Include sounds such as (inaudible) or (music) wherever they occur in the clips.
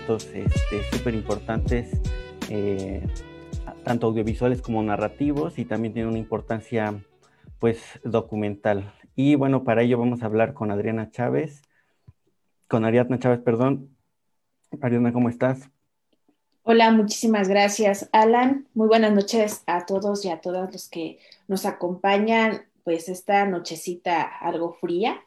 elementos súper este, importantes, eh, tanto audiovisuales como narrativos, y también tiene una importancia pues documental. Y bueno, para ello vamos a hablar con Adriana Chávez, con Ariadna Chávez, perdón. Ariadna, ¿cómo estás? Hola, muchísimas gracias, Alan. Muy buenas noches a todos y a todas los que nos acompañan, pues esta nochecita algo fría,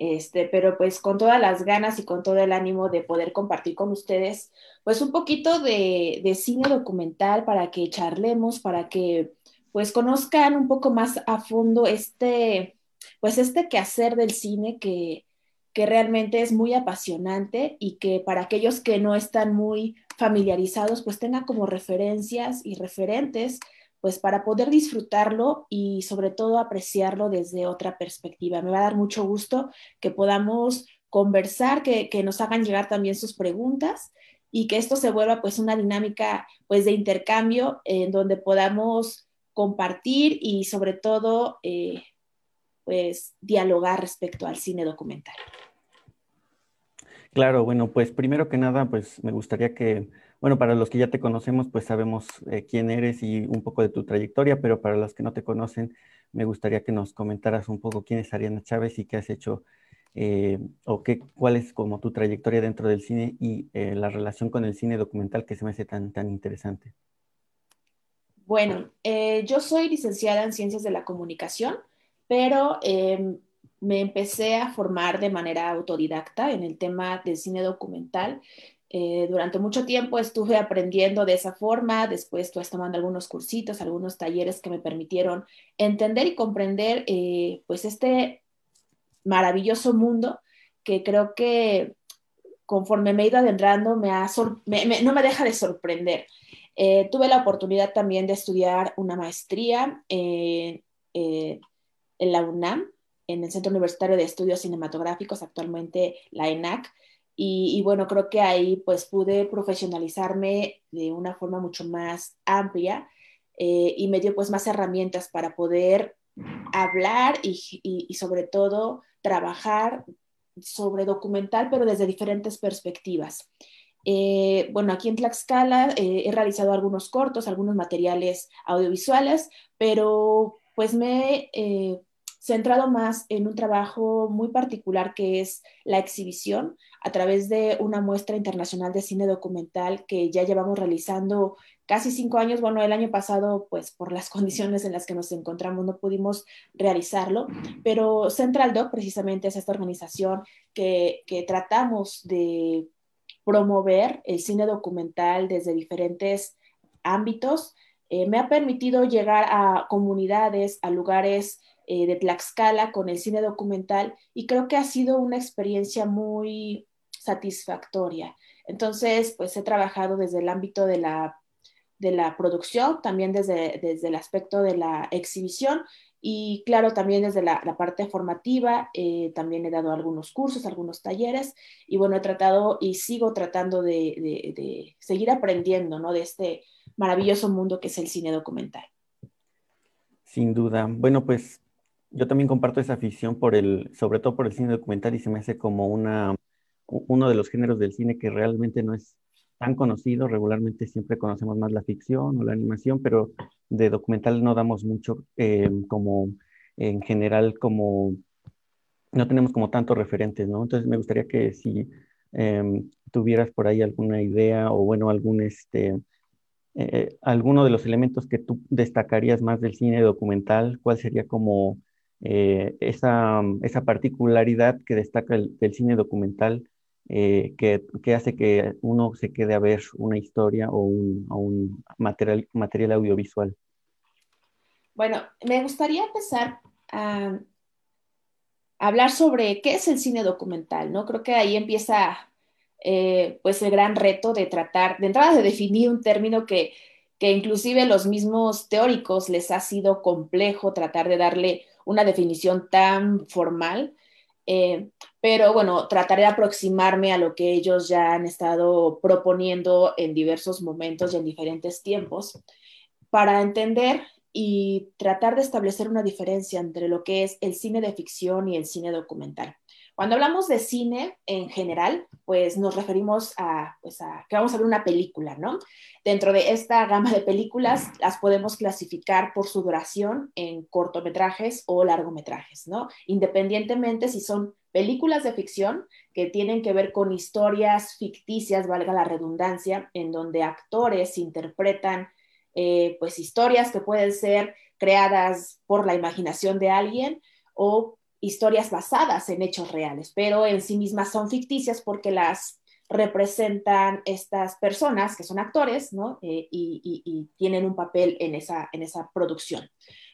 este, pero pues con todas las ganas y con todo el ánimo de poder compartir con ustedes, pues un poquito de, cine documental para que charlemos, para que pues conozcan un poco más a fondo este, pues este quehacer del cine que, que realmente es muy apasionante y que para aquellos que no están muy familiarizados, pues tengan como referencias y referentes, pues para poder disfrutarlo y sobre todo apreciarlo desde otra perspectiva. Me va a dar mucho gusto que podamos conversar, que, nos hagan llegar también sus preguntas y que esto se vuelva pues una dinámica pues de intercambio en donde podamos compartir y sobre todo eh, pues dialogar respecto al cine documental. Claro, bueno, pues primero que nada, pues me gustaría que, bueno, para los que ya te conocemos, pues sabemos eh, quién eres y un poco de tu trayectoria, pero para los que no te conocen, me gustaría que nos comentaras un poco quién es Ariana Chávez y qué has hecho eh, o qué, cuál es como tu trayectoria dentro del cine y eh, la relación con el cine documental que se me hace tan, tan interesante. Bueno, yo soy licenciada en Ciencias de la Comunicación, pero em, me empecé a formar de manera autodidacta en el tema del cine documental. Eh, durante mucho tiempo estuve aprendiendo de esa forma, después estuve tomando algunos cursitos, algunos talleres que me permitieron entender y comprender eh, pues este maravilloso mundo que creo que conforme me he ido adentrando me no me deja de sorprender. Eh, tuve la oportunidad también de estudiar una maestría en la UNAM en el Centro Universitario de Estudios Cinematográficos, actualmente la ENAC. Y, bueno, creo que ahí pues pude profesionalizarme de una forma mucho más amplia eh, y me dio pues más herramientas para poder hablar y, sobre todo trabajar sobre documental, pero desde diferentes perspectivas. Eh, bueno, aquí en Tlaxcala eh, he realizado algunos cortos, algunos materiales audiovisuales, pero pues me he centrado más en un trabajo muy particular que es la exhibición a través de una muestra internacional de cine documental que ya llevamos realizando casi cinco años. Bueno, el año pasado, pues por las (laughs) condiciones en las que nos encontramos, no pudimos realizarlo, pero Central Doc precisamente es esta organización que, que tratamos de promover el cine documental desde diferentes ámbitos. Eh, me ha permitido llegar a comunidades, a lugares eh, de Tlaxcala con el cine documental y creo que ha sido una experiencia muy satisfactoria. Entonces, pues he trabajado desde el ámbito de la, de la producción, también desde, desde el aspecto de la exhibición y claro, también desde la, parte formativa, eh, también he dado algunos cursos, algunos talleres y bueno, he tratado y sigo tratando de, de, de seguir aprendiendo ¿no? de este maravilloso mundo que es el cine documental. Sin duda. Bueno, pues yo también comparto esa afición por el, sobre todo por el cine documental y se me hace como una, uno de los géneros del cine que realmente no es tan conocido. Regularmente siempre conocemos más la ficción o la animación, pero de documental no damos mucho eh, como en general como no tenemos como tantos referentes, ¿no? Entonces me gustaría que si em, tuvieras por ahí alguna idea o bueno, algún este eh, alguno de los elementos que tú destacarías más del cine documental, ¿cuál sería como eh, esa, esa, particularidad que destaca el, del cine documental eh, que, que, hace que uno se quede a ver una historia o un, un material, material audiovisual? Bueno, me gustaría empezar a hablar sobre qué es el cine documental, ¿no? Creo que ahí empieza eh, pues el gran reto de tratar, de entrada de definir un término que, que inclusive los mismos teóricos les ha sido complejo tratar de darle una definición tan formal, eh, pero bueno, trataré de aproximarme a lo que ellos ya han estado proponiendo en diversos momentos y en diferentes tiempos para entender y tratar de establecer una diferencia entre lo que es el cine de ficción y el cine documental. Cuando hablamos de cine en general, pues nos referimos a, pues a que vamos a ver una película, ¿no? Dentro de esta gama de películas las podemos clasificar por su duración en cortometrajes o largometrajes, ¿no? Independientemente si son películas de ficción que tienen que ver con historias ficticias, valga la redundancia, en donde actores interpretan eh, pues historias que pueden ser creadas por la imaginación de alguien o historias basadas en hechos reales, pero en sí mismas son ficticias porque las representan estas personas que son actores, ¿no? Eh, y, tienen un papel en esa, en esa producción.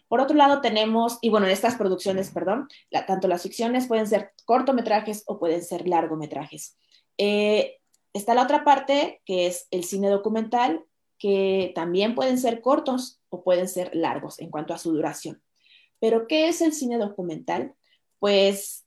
Por otro lado, tenemos, y bueno, en estas producciones, perdón, tanto las ficciones pueden ser cortometrajes o pueden ser largometrajes. Eh, está la otra parte, que es el cine documental, que también pueden ser cortos o pueden ser largos en cuanto a su duración. Pero, ¿qué es el cine documental? Pues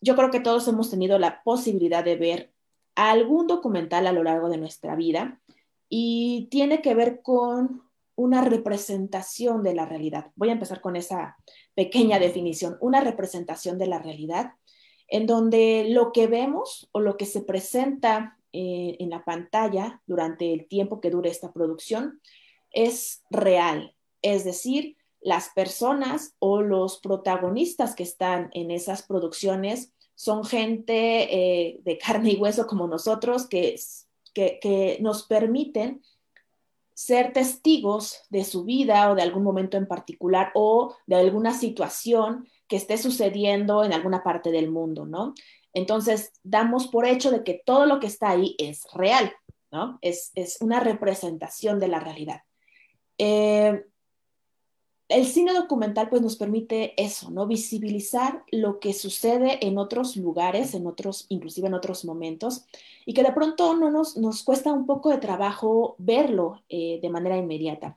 yo creo que todos hemos tenido la posibilidad de ver algún documental a lo largo de nuestra vida y tiene que ver con una representación de la realidad. Voy a empezar con esa pequeña definición, una representación de la realidad en donde lo que vemos o lo que se presenta eh, en la pantalla durante el tiempo que dure esta producción es real, es decir, las personas o los protagonistas que están en esas producciones son gente eh, de carne y hueso como nosotros que, que, nos permiten ser testigos de su vida o de algún momento en particular o de alguna situación que esté sucediendo en alguna parte del mundo, ¿no? Entonces, damos por hecho de que todo lo que está ahí es real, ¿no? Es, una representación de la realidad. Eh, el cine documental pues nos permite eso, ¿no? Visibilizar lo que sucede en otros lugares, en otros, inclusive en otros momentos, y que de pronto no nos, nos cuesta un poco de trabajo verlo eh, de manera inmediata.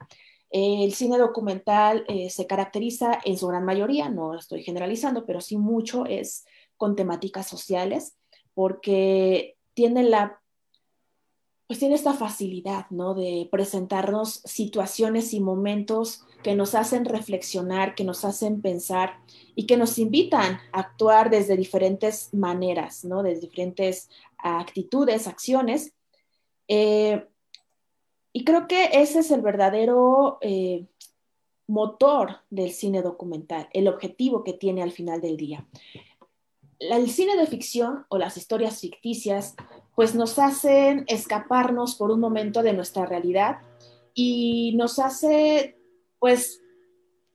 el cine documental eh, se caracteriza en su gran mayoría, no estoy generalizando, pero sí mucho es con temáticas sociales, porque tiene la pues tiene esta facilidad, ¿no? De presentarnos situaciones y momentos que nos hacen reflexionar, que nos hacen pensar y que nos invitan a actuar desde diferentes maneras, ¿no? Desde diferentes actitudes, acciones. Eh, y creo que ese es el verdadero eh, motor del cine documental, el objetivo que tiene al final del día. El cine de ficción o las historias ficticias pues nos hacen escaparnos por un momento de nuestra realidad y nos hace pues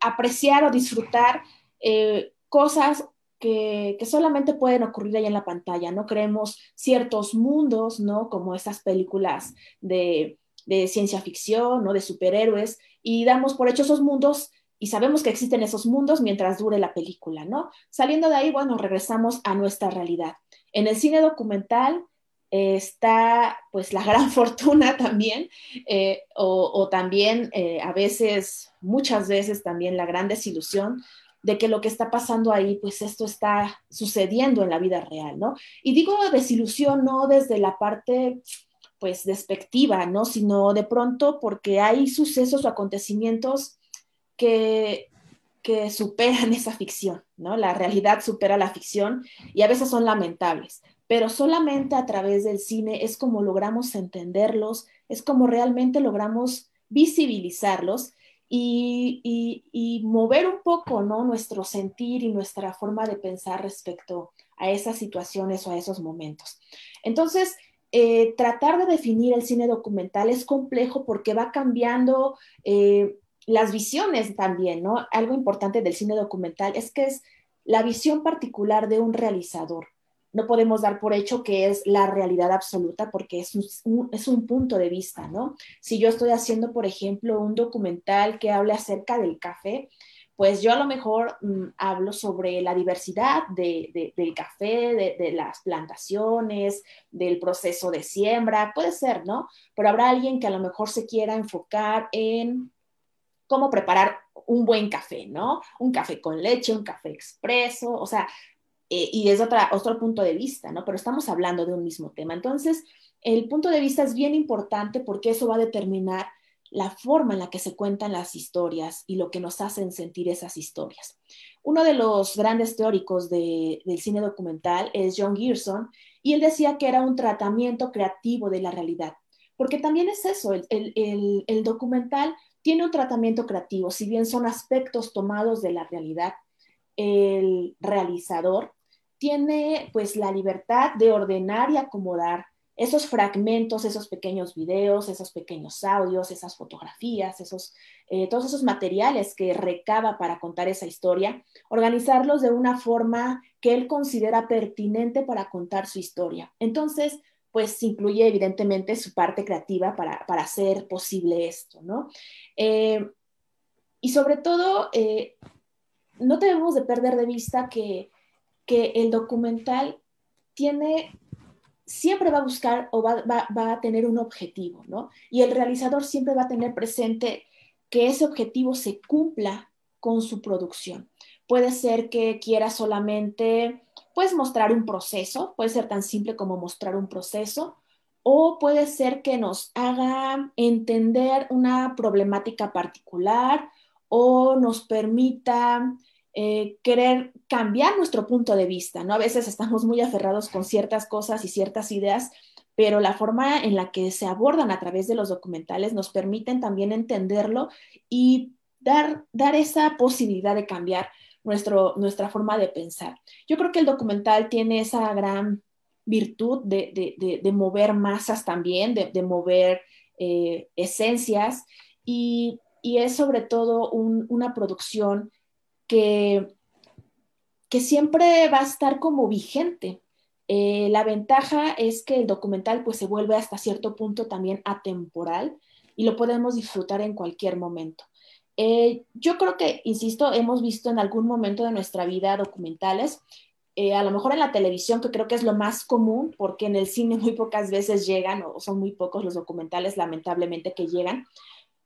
apreciar o disfrutar eh, cosas que, solamente pueden ocurrir ahí en la pantalla, ¿no? Creemos ciertos mundos, ¿no? Como esas películas de, de ciencia ficción, ¿no? De superhéroes, y damos por hecho esos mundos y sabemos que existen esos mundos mientras dure la película, ¿no? Saliendo de ahí, bueno, regresamos a nuestra realidad. En el cine documental está pues la gran (laughs) fortuna también, eh, o, también eh, a veces, muchas veces también la gran desilusión de que lo que está pasando ahí, pues esto está sucediendo en la vida real, ¿no? Y digo desilusión no desde la parte pues despectiva, ¿no? Sino de pronto porque hay sucesos o acontecimientos que, que superan (laughs) esa ficción, ¿no? La realidad supera la ficción y a veces son lamentables pero solamente a través del cine es como logramos entenderlos, es como realmente logramos visibilizarlos y, mover un poco ¿no? nuestro sentir y nuestra forma de pensar respecto a esas situaciones o a esos momentos. Entonces, eh, tratar de definir el cine documental es complejo porque va cambiando eh, las visiones también, ¿no? Algo importante del cine documental es que es la visión particular de un realizador no podemos dar por hecho que es la realidad absoluta porque es un, es un punto de vista, ¿no? Si yo estoy haciendo, por ejemplo, un documental que hable acerca del café, pues yo a lo mejor mm, hablo sobre la diversidad de, del café, de, de, las plantaciones, del proceso de siembra, puede ser, ¿no? Pero habrá alguien que a lo mejor se quiera enfocar en cómo preparar un buen café, ¿no? Un café con leche, un café expreso, o sea, eh, y desde otra, otro punto de vista, ¿no? Pero estamos hablando de un mismo tema. Entonces, el punto de vista es bien importante porque eso va a determinar la forma en la que se cuentan las historias y lo que nos hacen sentir esas historias. Uno de los grandes teóricos del cine documental es John Gearson, y él decía que era un tratamiento creativo de la realidad, porque también es eso, el documental tiene un tratamiento creativo, si bien son aspectos tomados de la realidad, el realizador tiene pues la libertad de ordenar y acomodar esos fragmentos, esos pequeños videos, esos pequeños audios, esas fotografías, esos, eh, todos esos materiales que recaba para contar esa historia, organizarlos de una forma que él considera pertinente para contar su historia. Entonces, pues incluye evidentemente su parte creativa para, hacer posible esto, ¿no? Eh, y sobre todo, eh, no debemos de perder de vista que, que el documental tiene siempre va a buscar o va, a tener un objetivo, ¿no? Y el realizador siempre va a tener presente que ese objetivo se cumpla con su producción. Puede ser que quiera solamente, pues, mostrar un proceso, puede ser tan simple como mostrar un proceso, o puede ser que nos haga entender una problemática particular o nos permita eh, querer cambiar nuestro punto de vista, ¿no? A veces estamos muy aferrados con ciertas cosas y ciertas ideas, pero la forma en la que se abordan a través de los documentales nos permiten también entenderlo y dar, dar esa posibilidad de cambiar nuestro, nuestra forma de pensar. Yo creo que el documental tiene esa gran virtud de, mover masas también, de, mover eh, esencias y, es sobre todo una producción que, que siempre va a estar como vigente. Eh, la ventaja es que el documental pues se vuelve hasta cierto punto también atemporal y lo podemos disfrutar en cualquier momento. Eh, yo creo que, insisto, hemos visto en algún momento de nuestra vida documentales, eh, a lo mejor en la televisión, que creo que es lo más común, porque en el cine (laughs) muy pocas veces llegan, o son muy pocos los documentales, lamentablemente, que llegan.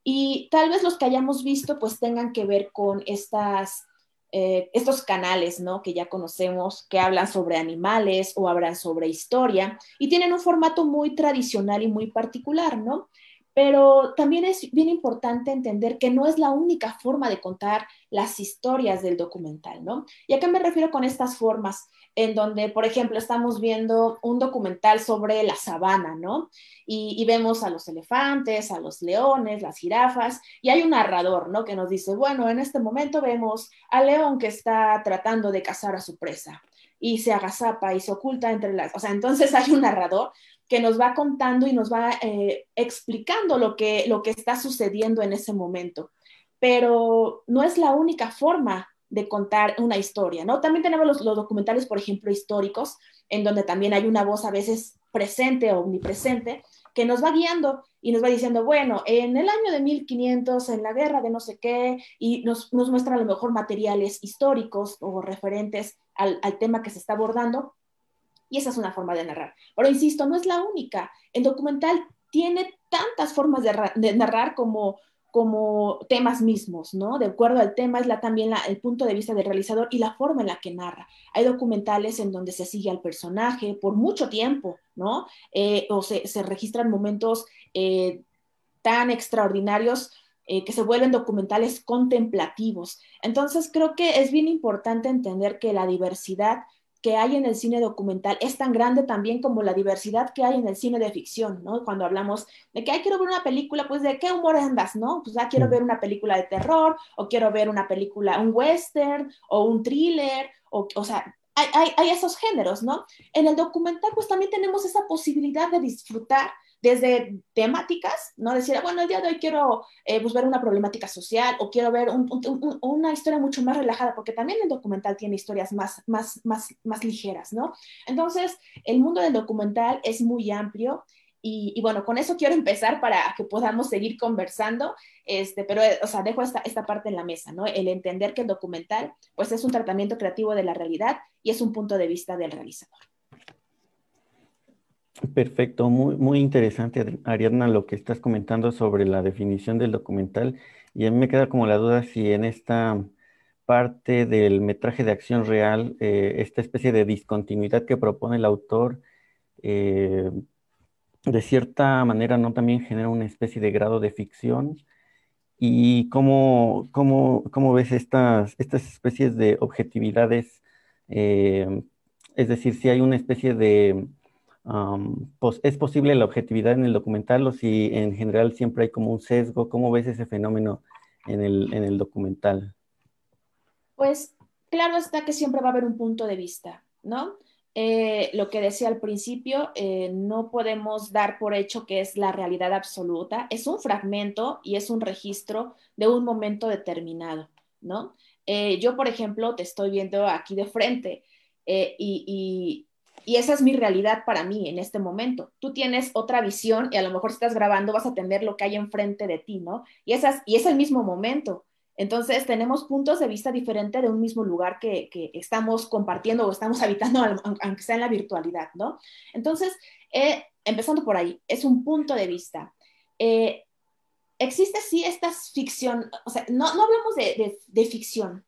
Y tal vez los que hayamos visto, pues tengan que ver con estas eh, estos canales, ¿no? Que ya conocemos, que hablan sobre animales o hablan sobre historia y tienen un formato muy tradicional y muy particular, ¿no? Pero también es bien importante entender que no es la única forma de contar las historias del documental, ¿no? ¿Y a qué me refiero con estas formas? En donde, por ejemplo, estamos viendo un documental sobre la sabana, ¿no? Y, vemos a los elefantes, a los leones, las jirafas, y hay un narrador, ¿no? Que nos dice, bueno, en este momento vemos al león que está tratando de cazar a su presa y se agazapa y se oculta entre las, o sea, entonces hay un narrador que nos va contando y nos va eh, explicando lo que, lo que está sucediendo en ese momento. Pero no es la única forma de contar una historia, ¿no? También tenemos los, documentales, por ejemplo, históricos, en donde también hay una voz a veces presente o omnipresente que nos va guiando y nos va diciendo, bueno, en el año de 1500, en la guerra de no sé qué, y nos, nos muestra a lo mejor materiales históricos o referentes al, al tema que se está abordando, y esa es una forma de narrar. Pero insisto, no es la única. El documental tiene tantas formas de, narrar como, como temas mismos, ¿no? De acuerdo al tema es la, también el punto de vista del realizador y la forma en la que narra. Hay documentales en donde se sigue al personaje por mucho tiempo, ¿no? Eh, o se, registran momentos eh, tan extraordinarios eh, que se vuelven documentales contemplativos. Entonces, creo que es bien importante entender que la diversidad que hay en el cine documental es tan grande también como la diversidad que hay en el cine de ficción, ¿no? Cuando hablamos de que, ay, quiero ver una película, pues, ¿de qué humor andas, no? Pues, ya quiero ver una película de terror, o quiero ver una película, un western, o un thriller, o, o sea, hay, hay, hay esos géneros, ¿no? En el documental, pues, también tenemos esa posibilidad de disfrutar desde temáticas, ¿no? Decir, bueno, el día de hoy quiero eh, pues, ver una problemática social o quiero ver una historia mucho más relajada, porque también el documental tiene historias más, más, más, más ligeras, ¿no? Entonces, el mundo del documental es muy amplio y, bueno, con eso quiero empezar para que podamos seguir conversando, este, pero, o sea, dejo esta, esta parte en la mesa, ¿no? El entender que el documental, pues, es un tratamiento creativo de la realidad y es un punto de vista del realizador. Perfecto, muy, muy interesante, Ariadna, lo que estás comentando sobre la definición del documental. Y a mí me queda como la duda si en esta parte del metraje de acción real, eh, esta especie de discontinuidad que propone el autor, eh, de cierta manera no también genera una especie de grado de ficción? ¿Y cómo, cómo, cómo ves estas, estas especies de objetividades? Eh, es decir, si hay una especie de... ¿Es posible la objetividad en el documental o si en general siempre hay como un sesgo? ¿Cómo ves ese fenómeno en el, en el documental? Pues claro está que siempre va a haber un punto de vista, ¿no? Eh, lo que decía al principio, eh, no podemos dar por hecho que es la realidad absoluta, es un fragmento y es un registro de un momento determinado, ¿no? Eh, yo, por ejemplo, te estoy viendo aquí de frente y, esa es mi realidad para mí en este momento. Tú tienes otra visión y a lo mejor si estás grabando vas a tener lo que hay enfrente de ti, ¿no? Y, esas, y es el mismo momento. Entonces, tenemos puntos de vista diferentes de un mismo lugar que, estamos compartiendo o estamos (laughs) habitando, aunque sea en la virtualidad, ¿no? Entonces, eh, empezando por ahí, es un punto de vista. Eh, existe sí esta ficción, o sea, no, hablamos de, ficción.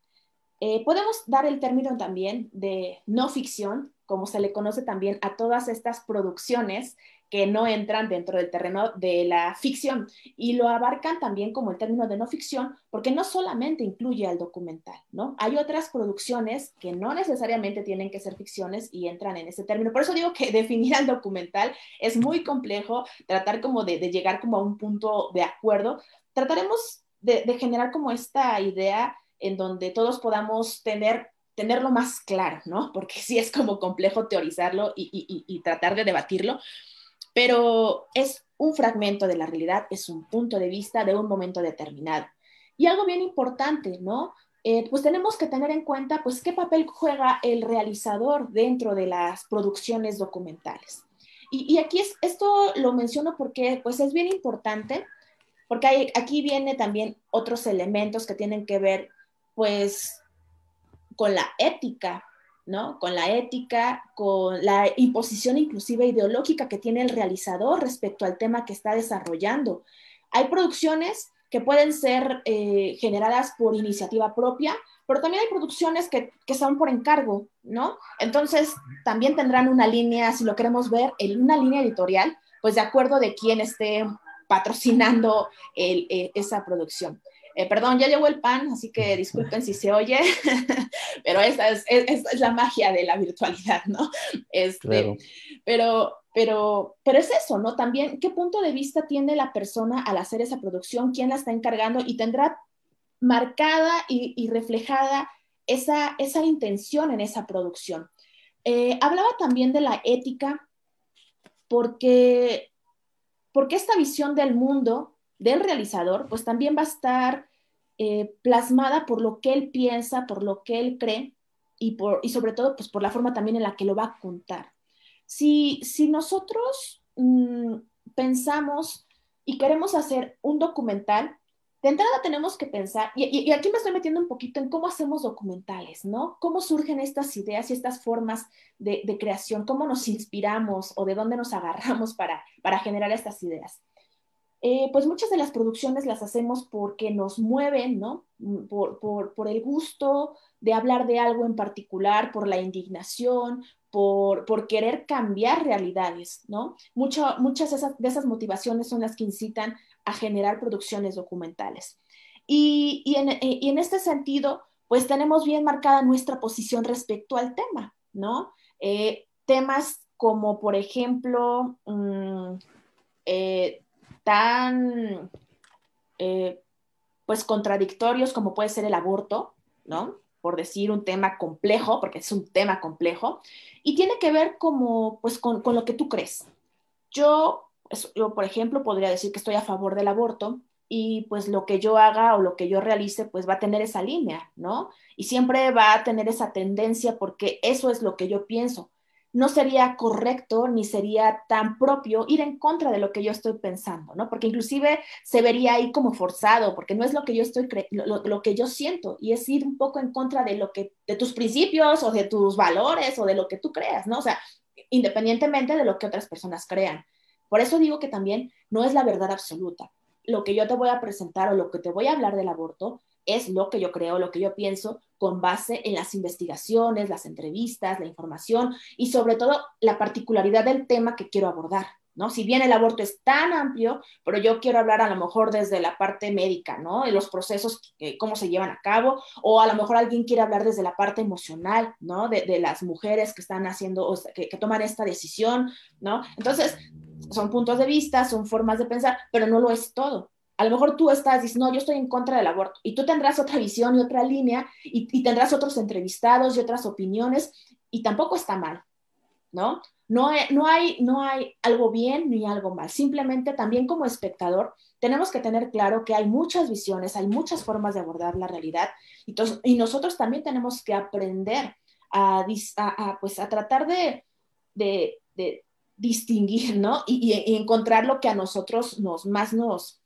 Eh, podemos dar el término también de no ficción, como se le conoce también a todas estas producciones que no entran dentro del terreno de la ficción y lo abarcan también como el término de no ficción porque no solamente incluye al documental, ¿no? Hay otras producciones que no necesariamente tienen que ser ficciones y entran en ese término. Por eso digo que (laughs) definir al documental es muy complejo, tratar como de, llegar como a un punto de acuerdo. Trataremos de, generar como esta idea en donde todos podamos tener tenerlo más claro, ¿no? Porque (laughs) sí es como complejo teorizarlo y, y tratar de debatirlo, pero es un fragmento de la realidad, es un punto de vista de un momento determinado. Y algo bien importante, ¿no? Eh, pues tenemos que tener en cuenta, pues, qué papel juega el realizador dentro de las producciones documentales. Y, aquí es, esto lo menciono porque, pues, es bien importante, porque hay, aquí viene también otros elementos que tienen que ver, pues, con la ética ¿no? Con la ética, con la imposición inclusive ideológica que tiene el realizador respecto al tema que está desarrollando. Hay producciones que pueden ser eh, generadas por iniciativa propia, pero también hay producciones que, que, son por encargo, ¿no? Entonces, también tendrán una línea, si lo queremos ver, en una línea editorial, pues de acuerdo de quién esté patrocinando eh, esa producción. Eh, perdón, ya llegó el pan, así que disculpen si se oye, (laughs) pero esa es, es, la magia de la virtualidad, ¿no? Este, pero, pero, pero es eso, ¿no? También, ¿qué punto de vista tiene la persona al hacer esa producción? ¿Quién la está encargando? Y tendrá marcada y, reflejada esa, esa intención en esa producción. Eh, hablaba también de la ética porque, porque esta visión del mundo del realizador, pues también va a estar eh, plasmada por lo que él piensa, por lo que él cree y, por, y sobre todo pues por la forma también en la que lo va a contar. Si, si nosotros mm, pensamos y queremos hacer un documental, de entrada tenemos que pensar, y, aquí me estoy metiendo un poquito en cómo hacemos documentales, ¿no? Cómo surgen estas ideas y estas formas de, de creación, cómo nos inspiramos o de dónde nos agarramos para, para generar estas ideas. Eh, pues muchas de las producciones las hacemos porque nos mueven, ¿no? Mm, por, el gusto de hablar de algo en particular, por la indignación, por, querer cambiar realidades, ¿no? muchas de esas, motivaciones son las que incitan a generar producciones documentales. Y, en, este sentido, pues tenemos bien marcada nuestra posición respecto al tema, ¿no? Eh, temas como, por ejemplo, mm, eh, tan eh, pues contradictorios como puede ser el aborto, ¿no? Por decir un tema complejo, porque es un tema complejo, y tiene que ver como, pues, con, lo que tú crees. Yo, yo, por ejemplo, podría decir que estoy a favor del aborto y pues lo que yo haga o lo que yo realice, pues va a tener esa línea, ¿no? Y siempre va a tener esa tendencia porque eso es lo que yo pienso no sería correcto ni sería tan propio ir en contra de lo que yo estoy pensando, ¿no? Porque inclusive se vería ahí como forzado, porque no es lo que yo estoy lo, que yo siento y es ir un poco en contra de lo que de tus principios o de tus valores o de lo que tú creas, ¿no? O sea, independientemente de lo que otras personas crean. Por eso digo que también no es la verdad absoluta. Lo que yo te voy a presentar o lo que te voy a hablar del aborto es lo que yo creo, lo que yo pienso, con base en las investigaciones, las entrevistas, la información y sobre todo la particularidad del tema que quiero abordar, ¿no? Si bien el aborto es tan amplio, pero yo quiero hablar a lo mejor desde la parte médica, ¿no? De los procesos, eh, cómo se llevan a cabo, o a lo mejor alguien quiere hablar desde la parte emocional, ¿no? De, las mujeres que están haciendo, o que, que toman esta decisión, ¿no? Entonces, son puntos de vista, son formas de pensar, pero no lo es todo. A lo mejor tú estás diciendo, no, yo estoy en contra del aborto, y tú tendrás otra visión y otra línea, y, y tendrás otros entrevistados y otras opiniones, y tampoco está mal, ¿no? No hay, no, hay, no hay algo bien ni algo mal. Simplemente también como espectador tenemos que tener claro que hay muchas visiones, hay muchas formas de abordar la realidad y, y nosotros también tenemos que aprender a, pues, a tratar de, de, distinguir ¿no? Y, encontrar lo que a nosotros nos, más nos,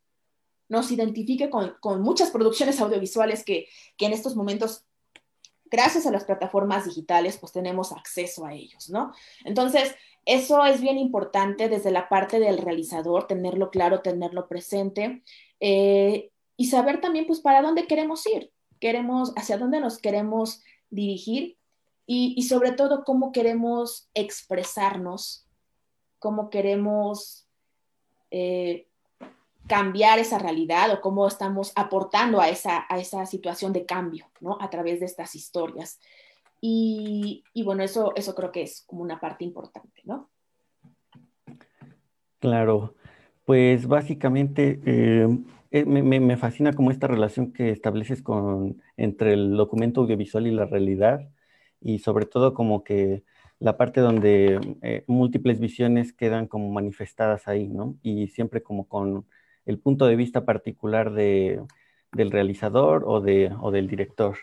nos identifique con, muchas producciones audiovisuales que, que en estos momentos gracias a las plataformas digitales, pues tenemos acceso a ellos, ¿no? Entonces, eso es bien importante desde la parte del realizador, tenerlo claro, tenerlo presente eh, y saber también, pues, para dónde queremos ir, queremos, hacia dónde nos queremos dirigir y, sobre todo cómo queremos expresarnos, cómo queremos eh, cambiar esa realidad o cómo estamos aportando a esa, a esa situación de cambio, ¿no? A través de estas historias. Y, y, bueno, eso, eso creo que es como una parte importante, ¿no? Claro, pues básicamente eh, eh, me, fascina como esta relación que estableces con, entre el documento audiovisual y la realidad y sobre todo como que la parte donde eh, múltiples visiones quedan como manifestadas ahí, ¿no? Y siempre como con el punto de vista particular de, del realizador o, de, o del director.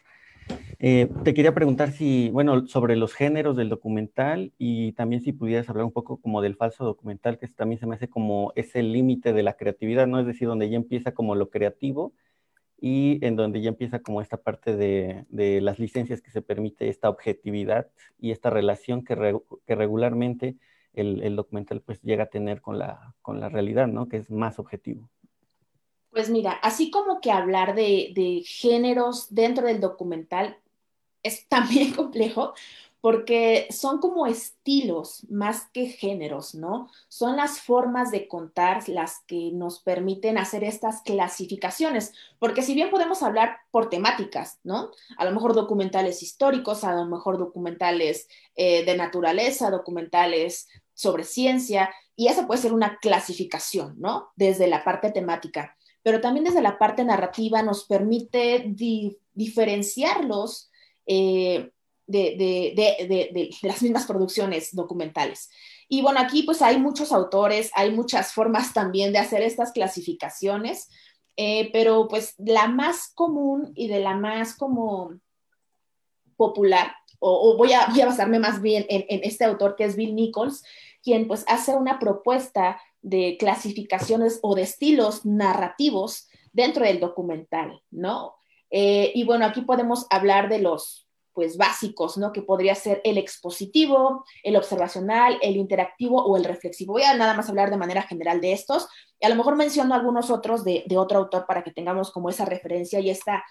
Eh, te quería preguntar si, bueno, sobre los géneros del documental y también si pudieras hablar un poco como del falso documental, que también se me hace como ese límite de la creatividad, ¿no? Es decir, donde ya empieza como lo creativo y en donde ya empieza como esta parte de, de las licencias que se permite esta objetividad y esta relación que, que regularmente el, documental pues llega a tener con la, con la realidad, ¿no? Que es más objetivo. Pues mira, así como que hablar de, de géneros dentro del documental es (laughs) también complejo, porque son como estilos más que géneros, ¿no? Son las formas de contar las que nos permiten hacer estas clasificaciones, porque si bien podemos hablar por temáticas, ¿no? A lo mejor documentales históricos, a lo mejor documentales eh, de naturaleza, documentales sobre ciencia, y esa puede ser una clasificación, ¿no? Desde la parte temática, pero también desde la parte narrativa nos permite diferenciarlos. Eh, de, las mismas producciones documentales. Y bueno, aquí pues hay muchos autores, hay muchas formas también de hacer estas clasificaciones, eh, pero pues la más común y de la más como popular, o, voy, a, voy, basarme más bien en, en, este autor que es Bill Nichols, quien pues hace una propuesta de clasificaciones o de estilos narrativos dentro del documental, ¿no? Eh, y bueno, aquí podemos hablar de los pues básicos, ¿no? Que podría ser el expositivo, el observacional, el interactivo o el reflexivo. Voy a nada más hablar de manera general de estos y a lo mejor menciono algunos otros de, otro autor para que tengamos como esa referencia y esta,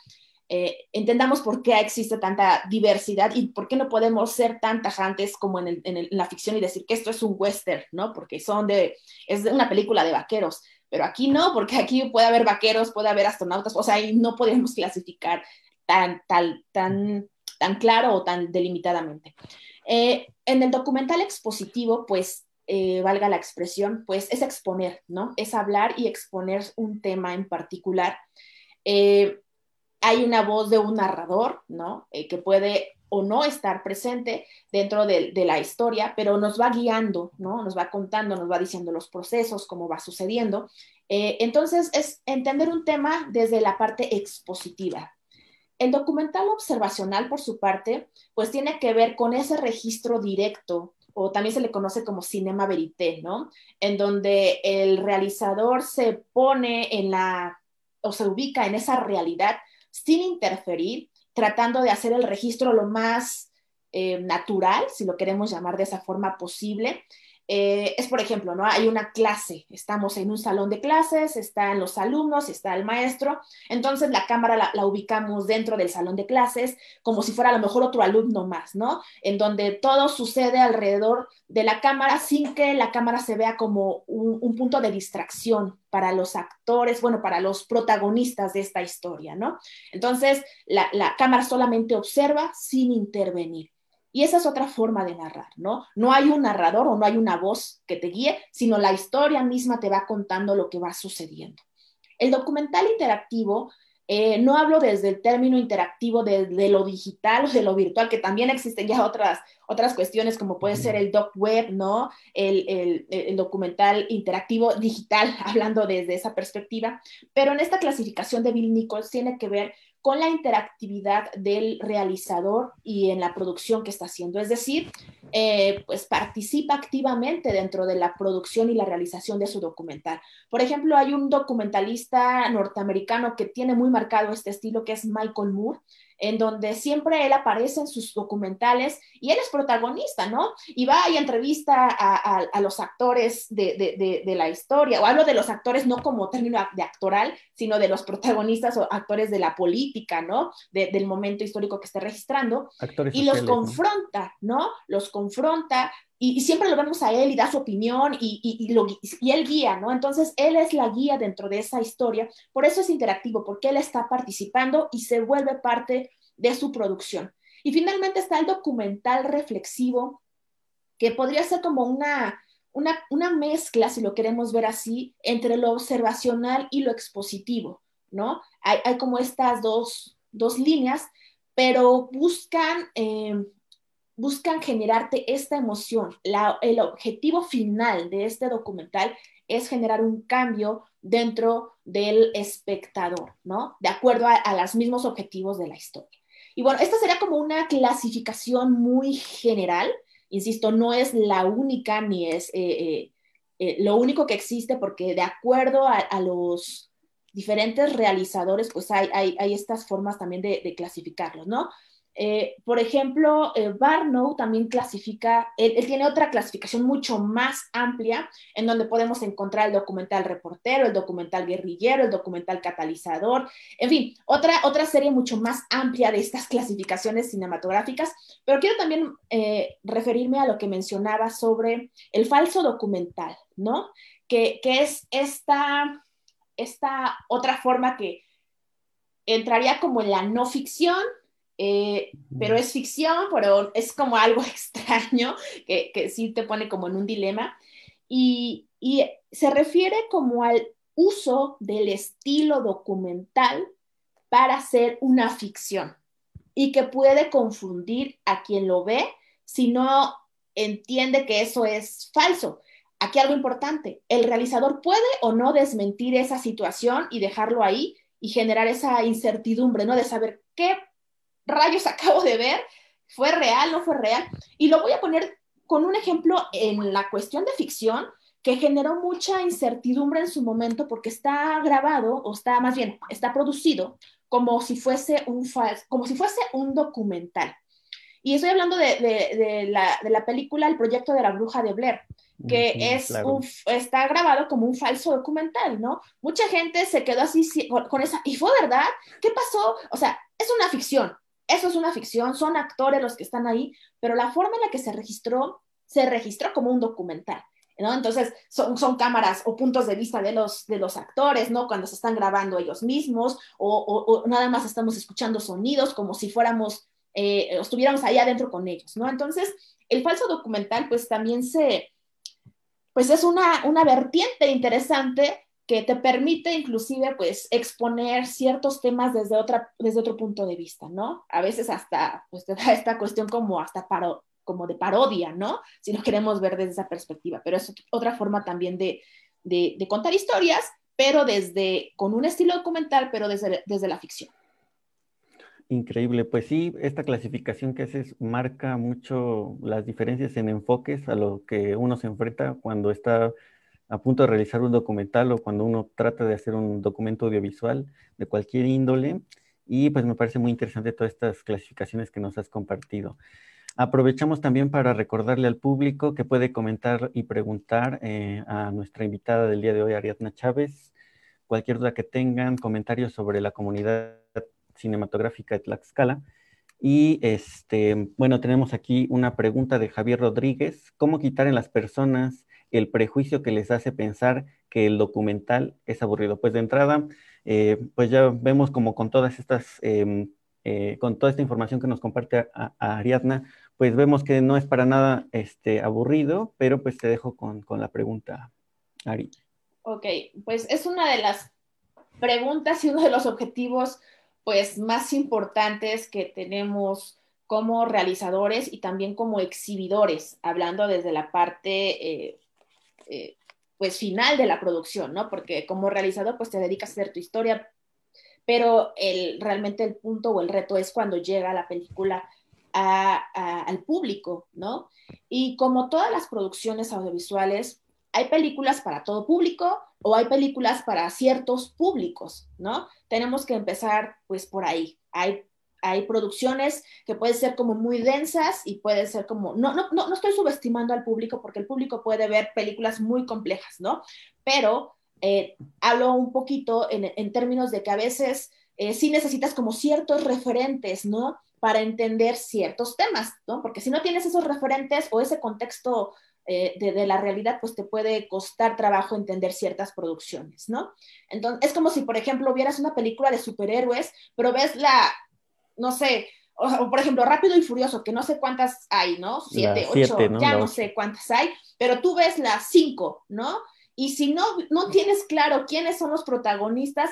eh, entendamos por qué existe tanta diversidad y por qué no podemos ser tan tajantes como en, la ficción y decir que esto es un western, ¿no? Porque son de, es una película de vaqueros. Pero aquí no, porque aquí puede haber vaqueros, puede haber astronautas, o sea, y no podemos clasificar tan, tal, tan tan claro o tan delimitadamente. Eh, en el documental expositivo, pues, eh, valga la expresión, pues es exponer, ¿no? Es hablar y exponer un tema en particular. Eh, hay una voz de un narrador, ¿no? que puede o no estar presente dentro de, la historia, pero nos va guiando, ¿no? Nos va contando, nos va diciendo los procesos, cómo va sucediendo. entonces, es entender un tema desde la parte expositiva, el documental observacional, por su parte, pues tiene que ver con ese registro directo, o también se le conoce como cinema verité, ¿no? En donde el realizador se pone en la, o se ubica en esa realidad sin interferir, tratando de hacer el registro lo más eh, natural, si lo queremos llamar de esa forma posible, eh, es, por ejemplo, ¿no? Hay una clase, estamos en un salón de clases, están los alumnos, está el maestro, entonces la cámara la, ubicamos dentro del salón de clases, como si fuera a lo mejor otro alumno más, ¿no? En donde todo sucede alrededor de la cámara sin que la cámara se vea como un, punto de distracción para los actores, bueno, para los protagonistas de esta historia, ¿no? Entonces, la, la cámara solamente observa sin intervenir. Y esa es otra forma de narrar, ¿no? No hay un narrador o no hay una voz que te guíe, sino la historia misma te va contando lo que va sucediendo. El documental interactivo, eh, no hablo desde el término interactivo de, lo digital o de lo virtual, que también existen ya otras, otras cuestiones como puede ser el doc web, ¿no? El, el, documental interactivo digital, (laughs) hablando desde esa perspectiva, pero en esta clasificación de Bill Nichols tiene que ver con la interactividad del realizador y en la producción que está haciendo. Es decir, eh, pues participa activamente dentro de la producción y la realización de su documental. Por ejemplo, hay un documentalista norteamericano que tiene muy marcado este estilo, que es Michael Moore, en donde siempre él aparece en sus documentales y él es protagonista, ¿no? Y va y entrevista a, los actores de, la historia, o hablo de los actores no como término de actoral, sino de los protagonistas o actores de la política, ¿no? del momento histórico que esté registrando. y los confronta, ¿no? Los confronta y, siempre lo vemos a él y da su opinión y, y, y, él guía, ¿no? Entonces, él es la guía dentro de esa historia, por eso es interactivo, porque él está participando y se vuelve parte de su producción. Y finalmente está el documental reflexivo, que podría ser como una, una, una mezcla, si lo queremos ver así, entre lo observacional y lo expositivo, ¿no? Hay, hay como estas dos, dos líneas, pero buscan... Eh, buscan generarte esta emoción. el objetivo final de este documental es generar un cambio dentro del espectador, ¿no? De acuerdo a, los mismos objetivos de la historia. Y bueno, esta sería como una clasificación muy general. Insisto, no es la única ni es eh, eh, eh, lo único que existe porque de acuerdo a, los diferentes realizadores, pues hay, hay, estas formas también de, de clasificarlos, ¿no? Eh, por ejemplo, eh, Barnow también clasifica, él, tiene otra clasificación mucho más amplia en donde podemos encontrar el documental reportero, el documental guerrillero, el documental catalizador, en fin, otra, otra serie mucho más amplia de estas clasificaciones cinematográficas, pero quiero también eh, referirme a lo que mencionaba sobre el falso documental, ¿no? Que, que es esta, esta otra forma que entraría como en la no ficción, eh, pero es ficción, pero es como algo (laughs) extraño que, que sí te pone como en un dilema. Y, y, se refiere como al uso del estilo documental para hacer una ficción y que puede confundir a quien lo ve si no entiende que eso es falso. Aquí algo importante, el realizador puede o no desmentir esa situación y dejarlo ahí y generar esa incertidumbre, ¿no? De saber qué rayos (laughs) acabo de ver, fue real, no fue real. Y lo voy a poner con un ejemplo en la cuestión de ficción que generó mucha incertidumbre en su momento porque está grabado, o está más bien, está producido como si fuese un, como si fuese un documental. Y estoy hablando de, la, película El proyecto de la bruja de Blair, que es está grabado como un falso documental, ¿no? Mucha gente se quedó así con esa, y fue verdad, ¿qué pasó? O sea, es una ficción, eso es una ficción, son actores los que están ahí, pero la forma en la que se registró, se registró como un documental. ¿no? Entonces, son, son, cámaras o puntos de vista de los, de los actores, ¿no? Cuando se están grabando ellos mismos, o, nada más estamos escuchando sonidos como si fuéramos, eh, estuviéramos ahí adentro con ellos, ¿no? Entonces, el falso documental, pues también se, pues es una, una vertiente interesante que te permite inclusive pues exponer ciertos temas desde, otra, desde otro punto de vista, ¿no? A veces hasta pues te da esta cuestión como hasta paro, como de parodia, ¿no? Si lo queremos ver desde esa perspectiva, pero es otra forma también de, de, contar historias, pero desde, con un estilo documental, pero desde, desde la ficción. Increíble, pues sí, esta clasificación que haces marca mucho las diferencias en enfoques a lo que uno se enfrenta cuando está a punto de realizar un documental o cuando uno trata de hacer un documento audiovisual de cualquier índole. Y pues me parece muy interesante todas estas clasificaciones que nos has compartido. Aprovechamos también para recordarle al público que puede comentar y preguntar eh, a nuestra invitada del día de hoy, Ariadna Chávez, cualquier duda que tengan, comentarios sobre la comunidad cinematográfica de Tlaxcala. Y este, bueno, tenemos aquí una pregunta de Javier Rodríguez. ¿Cómo quitar en las personas el prejuicio que les hace pensar que el documental es aburrido? Pues de entrada, eh, pues ya vemos como con todas estas, em, eh, con toda esta información que nos comparte a, Ariadna, pues vemos que no es para nada este, aburrido, pero pues te dejo con, con la pregunta, Ari. Ok, pues es una de las preguntas y uno de los objetivos pues más importantes que tenemos como realizadores y también como exhibidores, hablando desde la parte eh, eh, pues final de la producción, ¿no? Porque como realizador pues te dedicas a hacer tu historia, pero el, realmente el punto o el reto es cuando llega la película al público, ¿no? Y como todas las producciones audiovisuales, hay películas para todo público o hay películas para ciertos públicos, ¿no? Tenemos que empezar pues por ahí. Hay, hay producciones que pueden ser como muy densas y pueden ser como, no, no, no, estoy subestimando al público porque el público puede ver películas muy complejas, ¿no? Pero eh, hablo un poquito en, términos de que a veces eh, sí necesitas como ciertos referentes, ¿no? Para entender ciertos temas, ¿no? Porque si no tienes esos referentes o ese contexto eh, de, la realidad, pues te puede costar trabajo entender ciertas producciones, ¿no? Entonces, es como si, por ejemplo, vieras una película de superhéroes, pero ves la, no sé, o, por ejemplo, Rápido y Furioso, que no sé cuántas hay, ¿no? Siete, ocho, ya no sé cuántas hay, pero tú ves las cinco, ¿no? Y si no, no tienes claro quiénes son los protagonistas,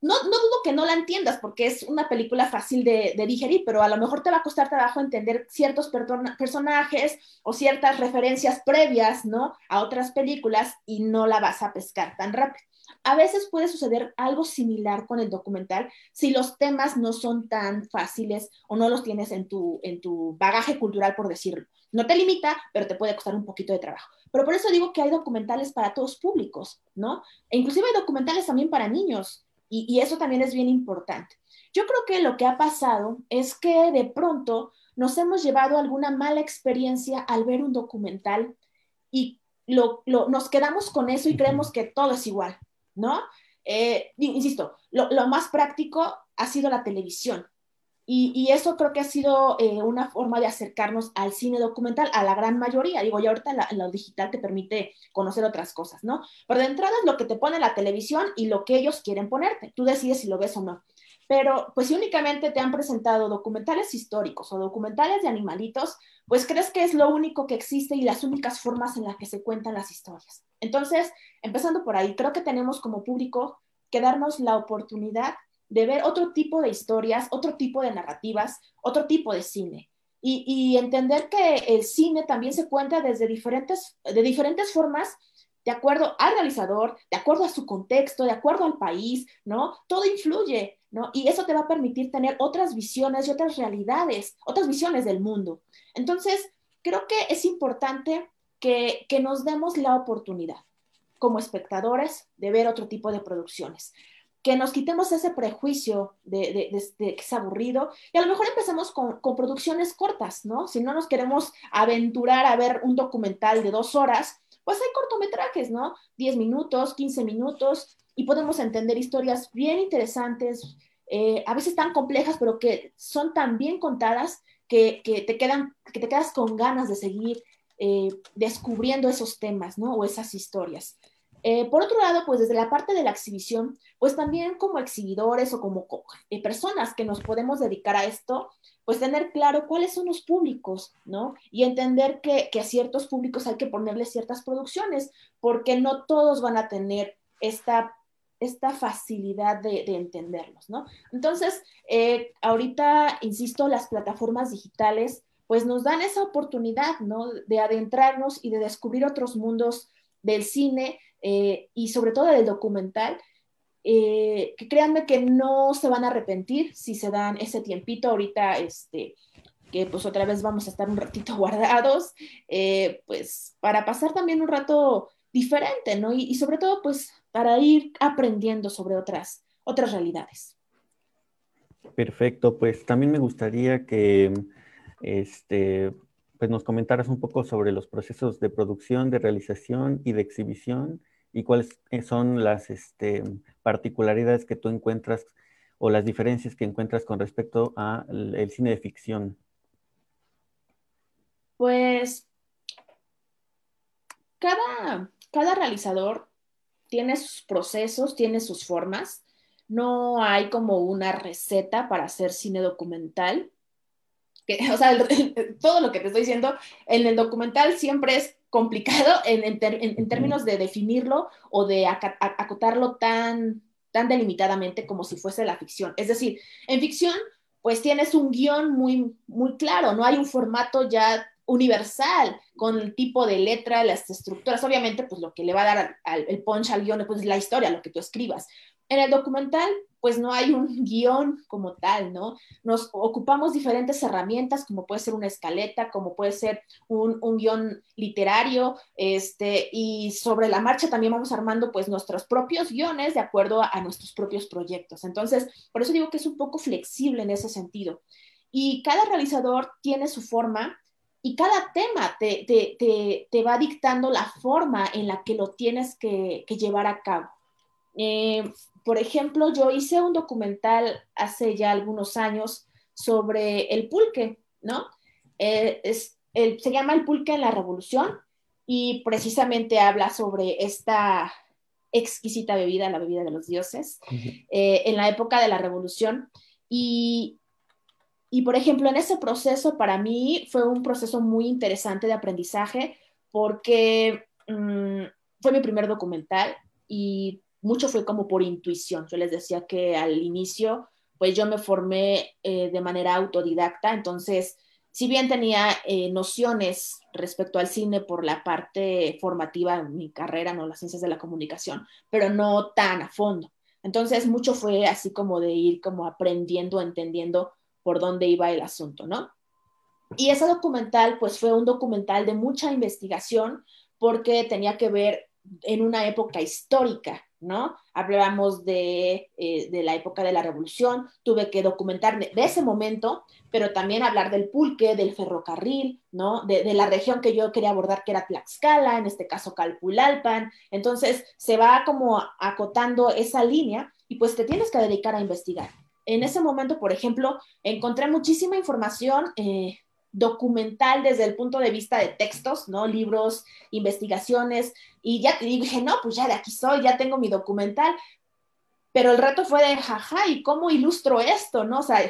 no, no dudo que no la entiendas porque es una película fácil de, digerir, pero a lo mejor te va a costar trabajo entender ciertos personajes o ciertas referencias previas, ¿no? A otras películas y no la vas a pescar tan rápido. A veces puede suceder algo similar con el documental si los temas no son tan fáciles o no los tienes en tu, en tu bagaje cultural, por decirlo. No te limita, pero te puede costar un poquito de trabajo. Pero por eso digo que hay documentales para todos públicos, ¿no? E inclusive hay documentales también para niños y, eso también es bien importante. Yo creo que lo que ha pasado es que de pronto nos hemos llevado alguna mala experiencia al ver un documental y lo, nos quedamos con eso y creemos que todo es igual, ¿no? Eh, insisto, lo, más práctico ha sido la televisión. Y, eso creo que ha sido eh, una forma de acercarnos al cine documental a la gran mayoría. Digo, ya ahorita lo digital te permite conocer otras cosas, ¿no? Pero de entrada es lo que te pone la televisión y lo que ellos quieren ponerte. Tú decides si lo ves o no. Pero pues si únicamente te han presentado documentales históricos o documentales de animalitos, pues crees que es lo único que existe y las únicas formas en las que se cuentan las historias. Entonces, empezando por ahí, creo que tenemos como público que darnos la oportunidad de ver otro tipo de historias, otro tipo de narrativas, otro tipo de cine. Y, entender que el cine también se cuenta desde diferentes, de diferentes formas, de acuerdo al realizador, de acuerdo a su contexto, de acuerdo al país, ¿no? Todo influye, ¿no? Y eso te va a permitir tener otras visiones y otras realidades, otras visiones del mundo. Entonces, creo que es importante que, que nos demos la oportunidad como espectadores de ver otro tipo de producciones que nos quitemos ese prejuicio de, que es aburrido y a lo mejor empecemos con, producciones cortas, ¿no? Si no nos queremos aventurar a ver un documental de dos horas, pues hay cortometrajes, ¿no? Diez minutos, quince minutos y podemos entender historias bien interesantes, eh, a veces tan complejas, pero que son tan bien contadas que, te, quedan, que te quedas con ganas de seguir eh, descubriendo esos temas, ¿no? O esas historias. Eh, por otro lado, pues desde la parte de la exhibición, pues también como exhibidores o como eh, personas que nos podemos dedicar a esto, pues tener claro cuáles son los públicos, ¿no? Y entender que, a ciertos públicos hay que ponerles ciertas producciones, porque no todos van a tener esta, esta facilidad de, entenderlos, ¿no? Entonces, eh, ahorita, insisto, las plataformas digitales, pues nos dan esa oportunidad, ¿no? De adentrarnos y de descubrir otros mundos del cine eh, y sobre todo del documental, eh, que créanme que no se van a arrepentir si se dan ese tiempito ahorita, este, que pues otra vez vamos a estar un ratito (laughs) guardados, eh, pues para pasar también un rato diferente, ¿no? Y, sobre todo pues para ir aprendiendo sobre otras, otras realidades. Perfecto, pues también me gustaría que este, pues nos comentaras un poco sobre los procesos de producción, de realización y de exhibición y cuáles son las este, particularidades que tú encuentras o las diferencias que encuentras con respecto al cine de ficción. Pues cada, cada realizador tiene sus procesos, tiene sus formas. No hay como una receta para hacer cine documental. (laughs) o sea, todo lo que te estoy diciendo en el documental siempre es complicado en, términos de definirlo o de acotarlo tan, tan delimitadamente como si fuese la ficción. Es decir, en ficción, pues tienes un guion muy, muy claro, no hay un formato ya universal con el tipo de letra, las estructuras. Obviamente, pues lo que le va a dar el punch al guion pues, es la historia, lo que tú escribas. En el documental, pues no hay un (laughs) guion como tal, ¿no? Nos ocupamos diferentes herramientas, como puede ser una escaleta, como puede ser un, un guion literario, este, y sobre la marcha también vamos armando pues nuestros propios guiones de acuerdo a, a nuestros propios proyectos. Entonces, por eso digo que es un poco flexible en ese sentido. Y cada realizador tiene su forma y cada tema te, te, te, te, va dictando la forma en la que lo tienes que, que llevar a cabo. Eh, por ejemplo, yo hice un documental hace ya algunos años sobre el pulque, ¿no? Eh, es, se llama El pulque en la revolución y precisamente habla sobre esta exquisita bebida, la bebida de los dioses, eh, en la época de la revolución. Y, y por ejemplo, en ese proceso para mí fue un proceso muy interesante de aprendizaje porque mm, fue mi primer documental y mucho fue como por intuición. Yo les decía que al inicio, pues yo me formé eh, de manera autodidacta, entonces, si bien tenía eh, nociones respecto al cine por la parte formativa en mi carrera, no las ciencias de la comunicación, pero no tan a fondo. Entonces, mucho fue así como de ir como aprendiendo, entendiendo por dónde iba el asunto, ¿no? Y ese documental, pues fue un documental de mucha investigación porque tenía que ver en una época histórica, ¿no? Hablábamos de, eh, la época de la revolución, tuve que documentar de, ese momento, pero también hablar del pulque, del ferrocarril, ¿no? De, de, la región que yo quería abordar, que era Tlaxcala, en este caso Calpulalpan. Entonces, se va como acotando esa línea y pues te tienes que dedicar a investigar en ese momento, por ejemplo, encontré muchísima información eh, documental desde el punto de vista de textos, ¿no? Libros, investigaciones, y ya y dije, no, pues ya de aquí soy, ya tengo mi documental. Pero el reto fue de, jaja, ¿y cómo ilustro esto, no? O sea,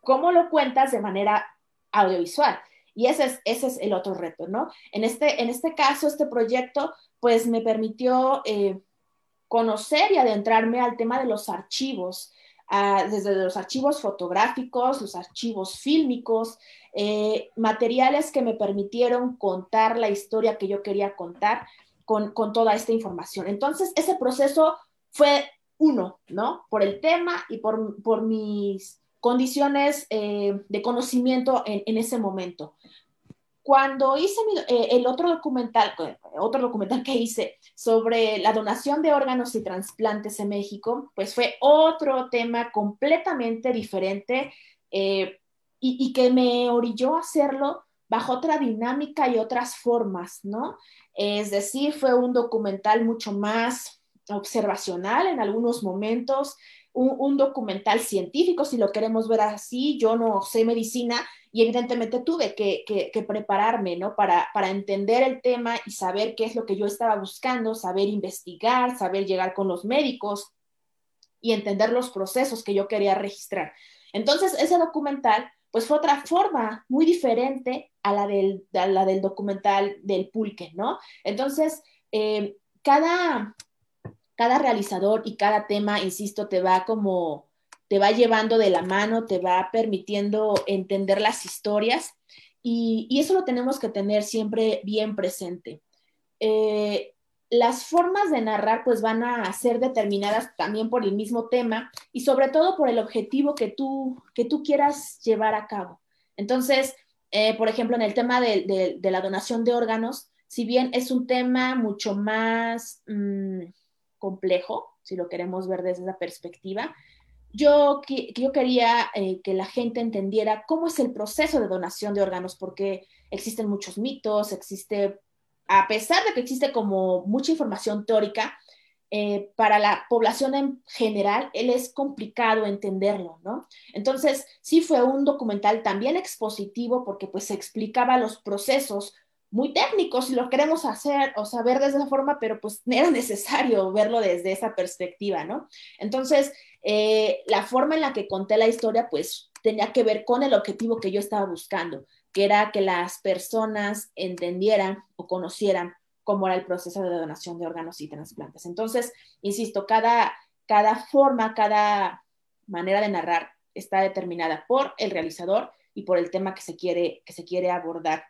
¿cómo lo cuentas de manera audiovisual? Y ese es, ese es el otro reto, ¿no? En este, en este caso, este proyecto, pues me permitió eh, conocer y adentrarme al tema de los archivos, desde los archivos fotográficos, los archivos fílmicos, eh, materiales que me permitieron contar la historia que yo quería contar con, con, toda esta información. Entonces, ese proceso fue uno, ¿no? Por el tema y por, por mis condiciones eh, de conocimiento en, en, ese momento. Cuando hice eh, el otro documental, otro documental que hice sobre la donación de órganos y trasplantes en México, pues fue otro tema completamente diferente eh, y, que me orilló a hacerlo bajo otra dinámica y otras formas, ¿no? Es decir, fue un documental mucho más observacional en algunos momentos, un, documental científico, si lo queremos ver así. Yo no sé medicina y evidentemente tuve que, prepararme, ¿no? Para, para, entender el tema y saber qué es lo que yo estaba buscando, saber investigar, saber llegar con los médicos y entender los procesos que yo quería registrar. Entonces, ese documental, pues fue otra forma muy diferente a la del, a la del documental del pulque, ¿no? Entonces, eh, cada, cada realizador y cada tema, insisto, te va como, te va llevando de la mano, te va permitiendo entender las historias y, eso lo tenemos que tener siempre bien presente. Eh, las formas de narrar pues van a ser determinadas también por el mismo tema y sobre todo por el objetivo que tú, que tú quieras llevar a cabo. Entonces, eh, por ejemplo, en el tema de, la donación de órganos, si bien es un tema mucho más... Mmm, complejo, si lo queremos ver desde esa perspectiva. Yo, yo quería eh, que la gente entendiera cómo es el proceso de donación de órganos, porque existen muchos mitos, existe, a pesar de que existe como mucha información teórica, eh, para la población en general, él es complicado entenderlo, ¿no? Entonces, sí fue un documental también expositivo porque pues explicaba los procesos muy técnicos si lo queremos hacer o saber de esa forma, pero pues era necesario verlo desde esa perspectiva, ¿no? Entonces, eh, la forma en la que conté la historia, pues tenía que ver con el objetivo que yo estaba buscando, que era que las personas entendieran o conocieran cómo era el proceso de donación de órganos y trasplantes. Entonces, insisto, cada, cada forma, cada manera de narrar está determinada por el realizador y por el tema que se quiere, que se quiere abordar.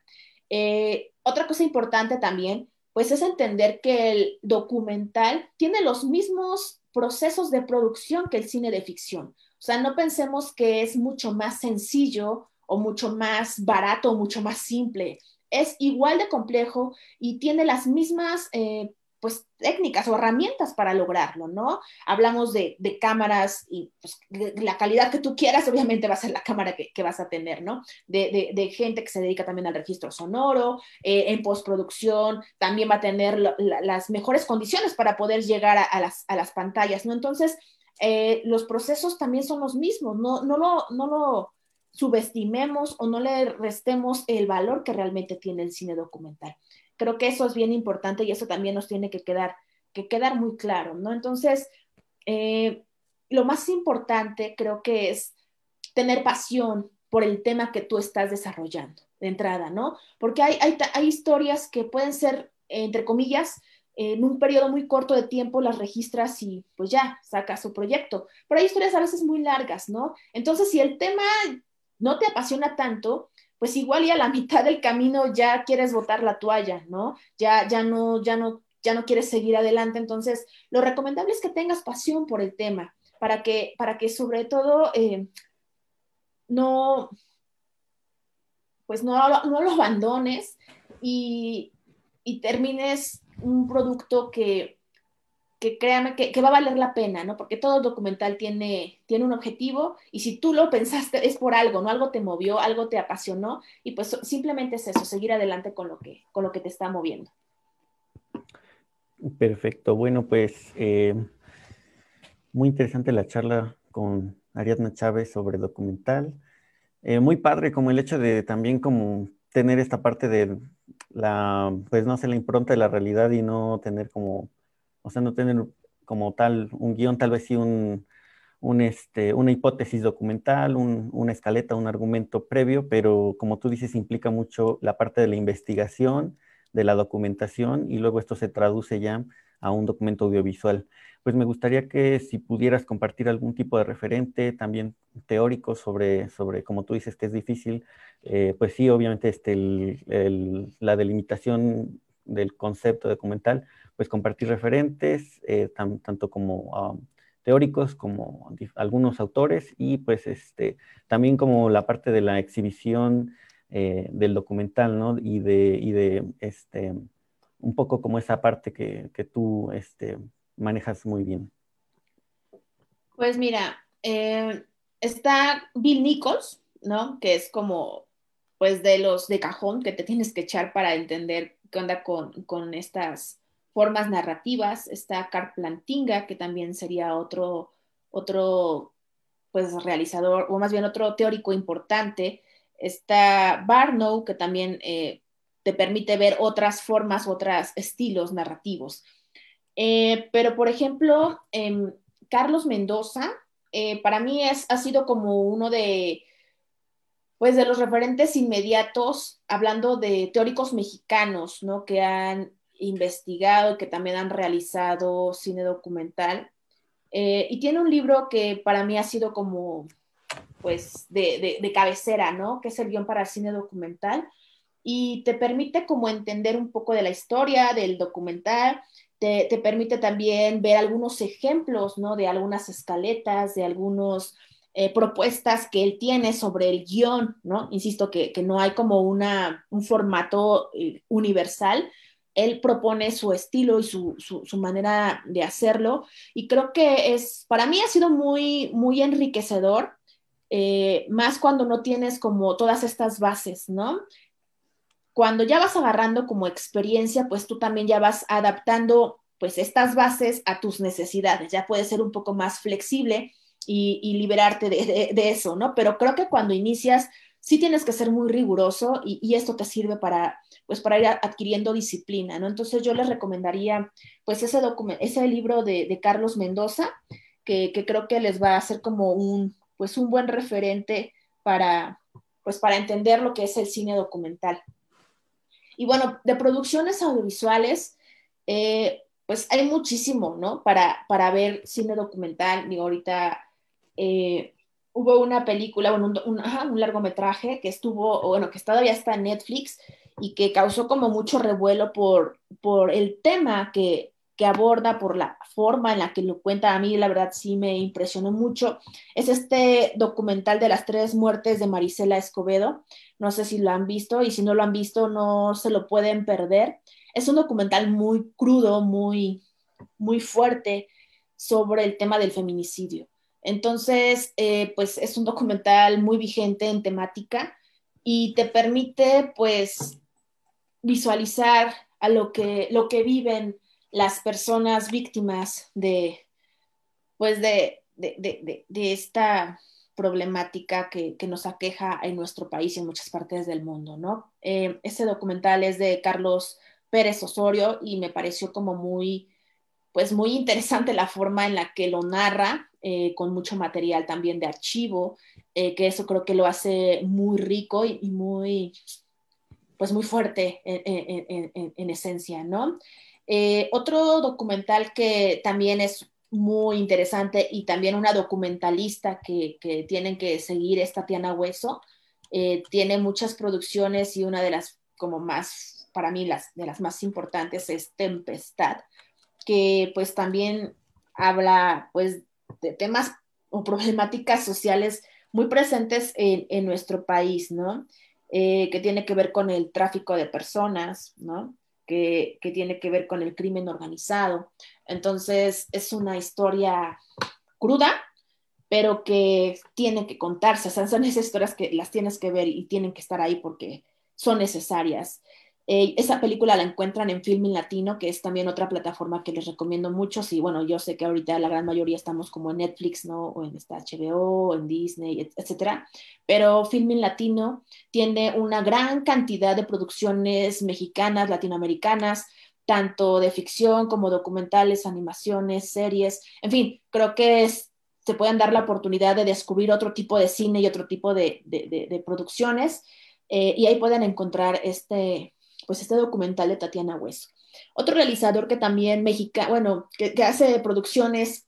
Eh, otra cosa importante también, pues es entender que el documental tiene los mismos procesos de producción que el cine de ficción. O sea, no pensemos que es mucho más sencillo o mucho más barato o mucho más simple es igual de complejo y tiene las mismas eh, pues, técnicas o herramientas para lograrlo, ¿no? Hablamos de, cámaras y pues, la calidad que tú quieras, obviamente va a ser la cámara que, vas a tener, ¿no? De, gente que se dedica también al registro sonoro, eh, en postproducción, también va a tener las mejores condiciones para poder llegar a, las, a las, pantallas, ¿no? Entonces, eh, los procesos también son los mismos, no, no, lo, no lo subestimemos o no le restemos el valor que realmente tiene el cine documental. Creo que eso es bien importante y eso también nos tiene que quedar, que quedar muy claro, ¿no? Entonces, eh, lo más importante creo que es tener pasión por el tema que tú estás desarrollando de entrada, ¿no? Porque hay, hay, hay historias que pueden ser, entre comillas, en un periodo muy corto de tiempo las registras y pues ya, sacas su proyecto. Pero hay historias a veces muy largas, ¿no? Entonces, si el tema no te apasiona tanto, pues igual y a la (laughs) mitad del camino ya quieres botar la toalla, ¿no? Ya, ya no, ya no, ya no quieres seguir adelante. Entonces, lo recomendable es que tengas pasión por el tema, para que, para que sobre todo eh, no, pues no, no lo abandones y, y termines un producto que, que créame que, va a valer la pena, ¿no? Porque todo documental tiene, tiene un objetivo y si tú lo pensaste es por algo, ¿no? Algo te movió, algo te apasionó y pues simplemente es eso, seguir adelante con lo que, con lo que te está moviendo. Perfecto, bueno, pues eh, muy interesante la charla con Ariadna Chávez sobre documental. Eh, muy padre como el hecho de también como tener esta parte de la, pues no sé, la impronta de la realidad y no tener como o sea, no tener como tal un guion, tal vez sí un, este, una hipótesis documental, una escaleta, un argumento previo, pero como tú dices, implica mucho la parte de la investigación, de la documentación, y luego esto se traduce ya a un documento audiovisual. Pues me gustaría que si pudieras compartir algún tipo de referente también teórico sobre, sobre como tú dices que es difícil, eh, pues sí, obviamente este, la delimitación del concepto documental, pues compartir referentes, eh, tanto como ah, teóricos como algunos autores y pues este, también como la parte de la exhibición eh, del documental, ¿no? Y de, y de este, un poco como esa parte que, que tú este, manejas muy bien. Pues mira, eh, está Bill Nichols, ¿no? Que es como, pues de los de cajón que te tienes que echar para entender qué onda con, con estas formas narrativas, está Carplantinga, que también sería otro, otro pues, realizador, o más bien otro teórico importante, está Barnow, que también eh, te permite ver otras formas, otros estilos narrativos. Eh, pero, por ejemplo, em, Carlos Mendoza, eh, para mí es, ha sido como uno de, pues, de los referentes inmediatos, hablando de teóricos mexicanos, ¿no? Que han investigado que también han realizado cine documental. Eh, y tiene un libro que para mí ha sido como, pues, de, cabecera, ¿no? Que es el guion para el cine documental. Y te permite como entender un poco de la historia del documental, te, permite también ver algunos ejemplos, ¿no? De algunas escaletas, de algunas eh, propuestas que él tiene sobre el guion, ¿no? Insisto que, no hay como una, un formato eh, universal, él propone su estilo y su, manera de hacerlo y creo que es, para mí ha sido muy, muy enriquecedor, eh, más cuando no tienes como todas estas bases, ¿no? Cuando ya vas agarrando como experiencia, pues tú también ya vas adaptando pues estas bases a tus necesidades, ya puedes ser un poco más flexible y, liberarte de, eso, ¿no? Pero creo que cuando inicias sí tienes que ser muy riguroso y, esto te sirve para, pues, para ir adquiriendo disciplina, ¿no? Entonces yo les recomendaría, pues, ese, ese libro de, Carlos Mendoza, que, creo que les va a ser como un, pues, un buen referente para, pues, para entender lo que es el cine documental. Y bueno, de producciones audiovisuales, eh, pues hay muchísimo, ¿no? Para, para ver cine documental. Digo, ahorita eh, hubo una película, un, un, largometraje que estuvo, bueno, que todavía está en Netflix y que causó como mucho revuelo por, por el tema que, que aborda, por la forma en la que lo cuenta. A mí, la verdad, sí me impresionó mucho. Es este documental de las tres muertes de Marisela Escobedo. No sé si lo han visto y si no lo han visto, no se lo pueden perder. Es un documental muy crudo, muy, muy fuerte sobre el tema del feminicidio. Entonces, eh, pues es un documental muy vigente en temática y te permite, pues, visualizar a lo que, lo que viven las personas víctimas de, pues, de, de, de, esta problemática que, que, nos aqueja en nuestro país y en muchas partes del mundo, ¿no? Eh, ese documental es de Carlos Pérez Osorio y me pareció como muy, pues muy interesante la forma en la que lo narra eh, con mucho material también de archivo, eh, que eso creo que lo hace muy rico y, muy, pues muy fuerte en, esencia, ¿no? Eh, otro documental que también es muy interesante y también una documentalista que, que tienen que seguir es Tatiana Hueso. tiene muchas producciones y una de las como más, para mí, las, de las más importantes es Tempestad, que pues también habla pues de temas o problemáticas sociales muy presentes en, nuestro país, ¿no? Eh, que tiene que ver con el tráfico de personas, ¿no? Que, tiene que ver con el crimen organizado. Entonces, es una historia cruda, pero que tiene que contarse. O son esas historias que las tienes que ver y tienen que estar ahí porque son necesarias. Eh, esa película la encuentran en Filming Latino, que es también otra plataforma que les recomiendo mucho. Y bueno, yo sé que ahorita la gran mayoría estamos como en Netflix, ¿no? O en esta HBO, o en Disney, etcétera. Pero Filming Latino tiene una gran cantidad de producciones mexicanas, latinoamericanas, tanto de ficción como documentales, animaciones, series. En fin, creo que se pueden dar la oportunidad de descubrir otro tipo de cine y otro tipo de, producciones. Eh, y ahí pueden encontrar este, pues este documental de Tatiana Hueso. Otro realizador que también mexicano, bueno, que, hace producciones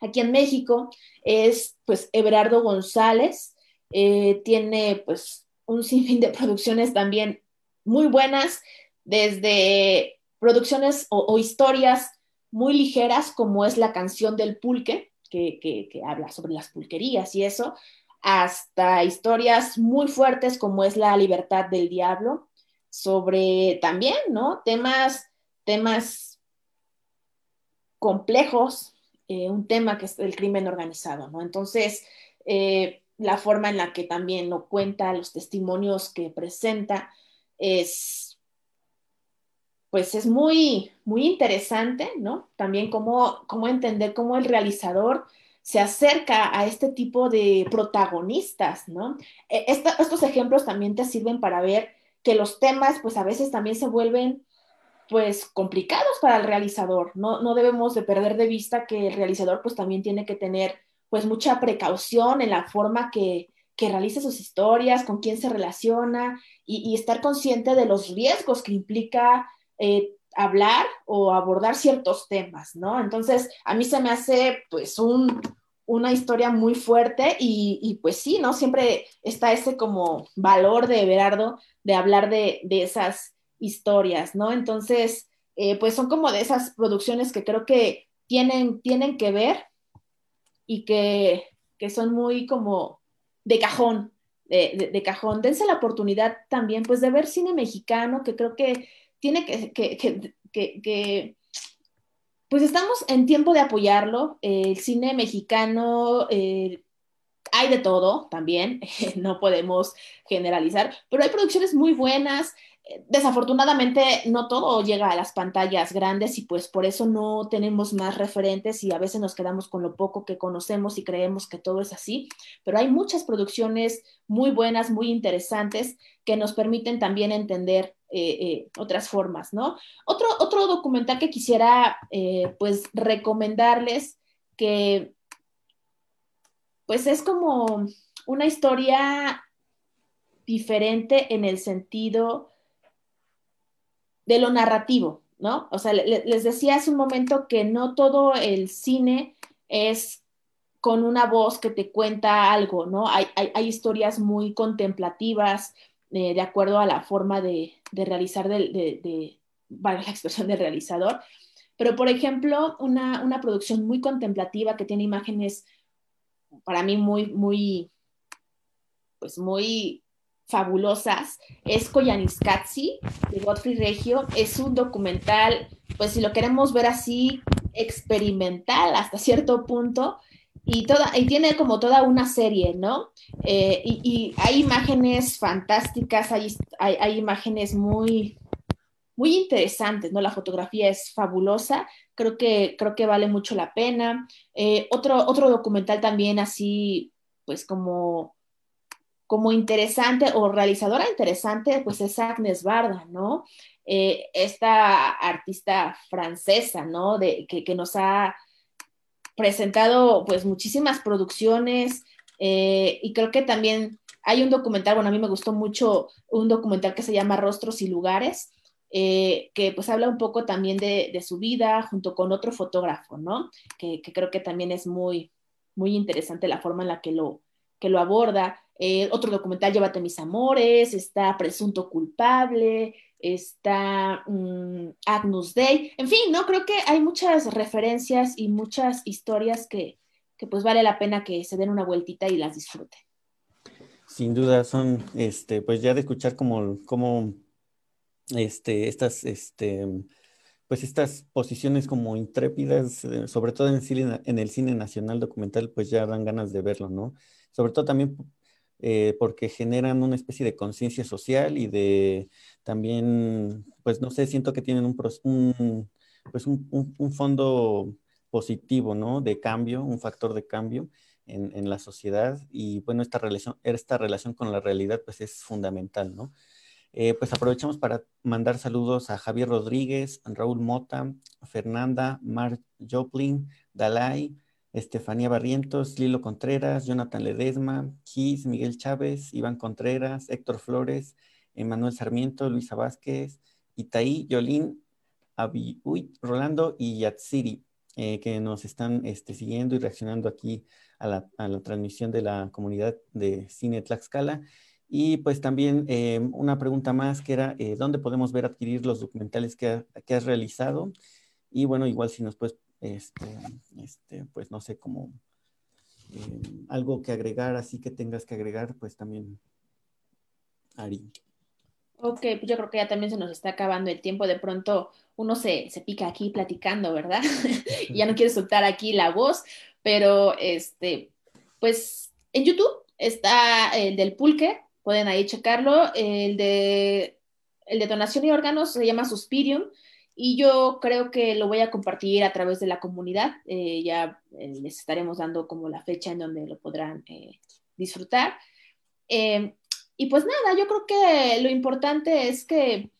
aquí en México es pues Everardo González. Eh, tiene pues un sinfín de producciones también muy buenas, desde producciones o, historias muy ligeras como es la canción del pulque, que, que, habla sobre las pulquerías y eso, hasta historias muy fuertes como es La libertad del diablo, sobre también, ¿no? Temas, temas complejos, eh, un tema que es el crimen organizado, ¿no? Entonces, eh, la forma en la que también lo cuenta, los testimonios que presenta, es, pues es muy, muy interesante, ¿no? También cómo, cómo entender cómo el realizador se acerca a este tipo de protagonistas, ¿no? E, estos ejemplos también te sirven para ver que los temas pues a veces también se vuelven pues complicados para el realizador. No, no debemos de perder de vista que el realizador pues también tiene que tener pues mucha precaución en la forma que, que realiza sus historias, con quién se relaciona y, estar consciente de los riesgos que implica eh, hablar o abordar ciertos temas, ¿no? Entonces, a mí se me hace pues un, una historia muy fuerte y, pues sí, ¿no? Siempre está ese como valor de Everardo de hablar de, esas historias, ¿no? Entonces, eh, pues son como de esas producciones que creo que tienen, tienen que ver y que, son muy como de cajón, de, cajón. Dense la oportunidad también, pues, de ver cine mexicano, que creo que tiene que, que, pues estamos en tiempo de apoyarlo. el cine mexicano hay de todo también, (laughs) no podemos generalizar, pero hay producciones muy buenas. Desafortunadamente no todo llega a las pantallas grandes y pues por eso no tenemos más referentes y a veces nos quedamos con lo poco que conocemos y creemos que todo es así, pero hay muchas producciones muy buenas, muy interesantes que nos permiten también entender eh, eh, otras formas, ¿no? Otro, otro documental que quisiera eh, pues recomendarles que pues es como una historia diferente en el sentido de lo narrativo, ¿no? O sea, les decía hace un momento que no todo el cine es con una voz que te cuenta algo, ¿no? Hay, historias muy contemplativas, de acuerdo a la forma de, realizar, de, de, la expresión del realizador. Pero, por ejemplo, una, una producción muy contemplativa que tiene imágenes para mí muy, muy, pues muy fabulosas, es Koyaanisqatsi de Godfrey Regio. Es un documental, pues si lo queremos ver así, experimental hasta cierto punto. Y, toda, y tiene como toda una serie, ¿no? Eh, y, hay imágenes fantásticas, hay, hay, imágenes muy, muy interesantes, ¿no? La fotografía es fabulosa creo que, creo que vale mucho la pena. Eh, otro, otro documental también así, pues como, como interesante o realizadora interesante, pues es Agnes Barda, ¿no? Eh, esta artista francesa, ¿no? De, que, nos ha presentado pues muchísimas producciones eh, y creo que también hay un documental, bueno, a mí me gustó mucho un documental que se llama Rostros y Lugares, eh, que pues habla un poco también de, su vida junto con otro fotógrafo, ¿no? Que, creo que también es muy, muy interesante la forma en la que lo, que lo aborda. Eh, otro documental, Llévate mis amores, está Presunto culpable, está mm, Agnus Dei, en fin, ¿no? Creo que hay muchas referencias y muchas historias que, que pues vale la pena que se den una vueltita y las disfruten. Sin duda, son, este, pues ya de escuchar como, como este, estas, este, pues estas posiciones como intrépidas, eh, sobre todo en el, cine, en el cine nacional documental, pues ya dan ganas de verlo, ¿no? Sobre todo también eh, porque generan una especie de conciencia social y de también, pues no sé, siento que tienen un, un pues un, un, fondo positivo, ¿no? De cambio, un factor de cambio en, en, la sociedad y bueno, esta relación, esta relación con la realidad pues es fundamental, ¿no? Eh, pues aprovechamos para mandar saludos a Javier Rodríguez, Raúl Mota, Fernanda, Mark Joplin, Dalai, Estefanía Barrientos, Lilo Contreras, Jonathan Ledesma, Gis, Miguel Chávez, Iván Contreras, Héctor Flores, Emanuel Sarmiento, Luisa Vázquez, Itaí, Yolín, Abiuit, Rolando y Yatsiri, eh, que nos están este, siguiendo y reaccionando aquí a la, a la transmisión de la comunidad de Cine Tlaxcala. Y pues también eh, una pregunta más que era, eh, ¿dónde podemos ver adquirir los documentales que, has realizado? Y bueno, igual si nos puedes, este, este pues no sé, como eh, algo que agregar, así que tengas que agregar, pues también, Ari. Ok, pues yo creo que ya también se nos está acabando el tiempo. De pronto uno se, se pica aquí platicando, ¿verdad? (laughs) y ya no quiere soltar aquí la voz, pero este, pues en YouTube está el del pulque, pueden ahí checarlo. El de, el de donación y órganos se llama Suspirium y yo creo que lo voy a compartir a través de la comunidad. Eh, ya eh, les estaremos dando como la fecha en donde lo podrán eh, disfrutar. y pues nada, yo creo que lo importante es que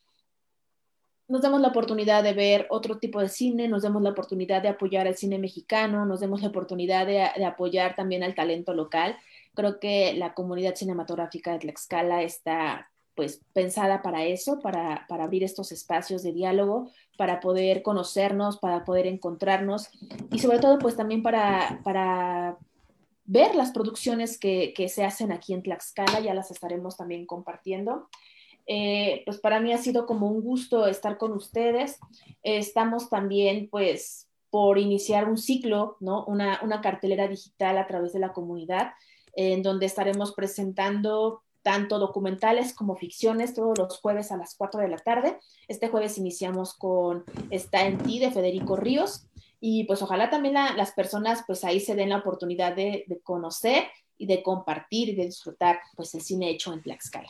nos demos la oportunidad de ver otro tipo de cine, nos demos la oportunidad de apoyar al cine mexicano, nos demos la oportunidad de, de apoyar también al talento local Creo que la comunidad cinematográfica de Tlaxcala está pues pensada para eso, para, abrir estos espacios de diálogo, para poder conocernos, para poder encontrarnos y sobre todo pues también para, para ver las producciones que, se hacen aquí en Tlaxcala, ya las estaremos también compartiendo. Eh, pues para mí ha sido como un gusto estar con ustedes. estamos también pues por iniciar un ciclo, ¿no? Una, una cartelera digital a través de la comunidad en donde estaremos presentando tanto documentales como ficciones, todos los jueves a las 4 de la tarde. Este jueves iniciamos con Está en ti de Federico Ríos y pues ojalá también las personas pues ahí se den la oportunidad de, conocer y de compartir y de disfrutar pues el cine hecho en Tlaxcala.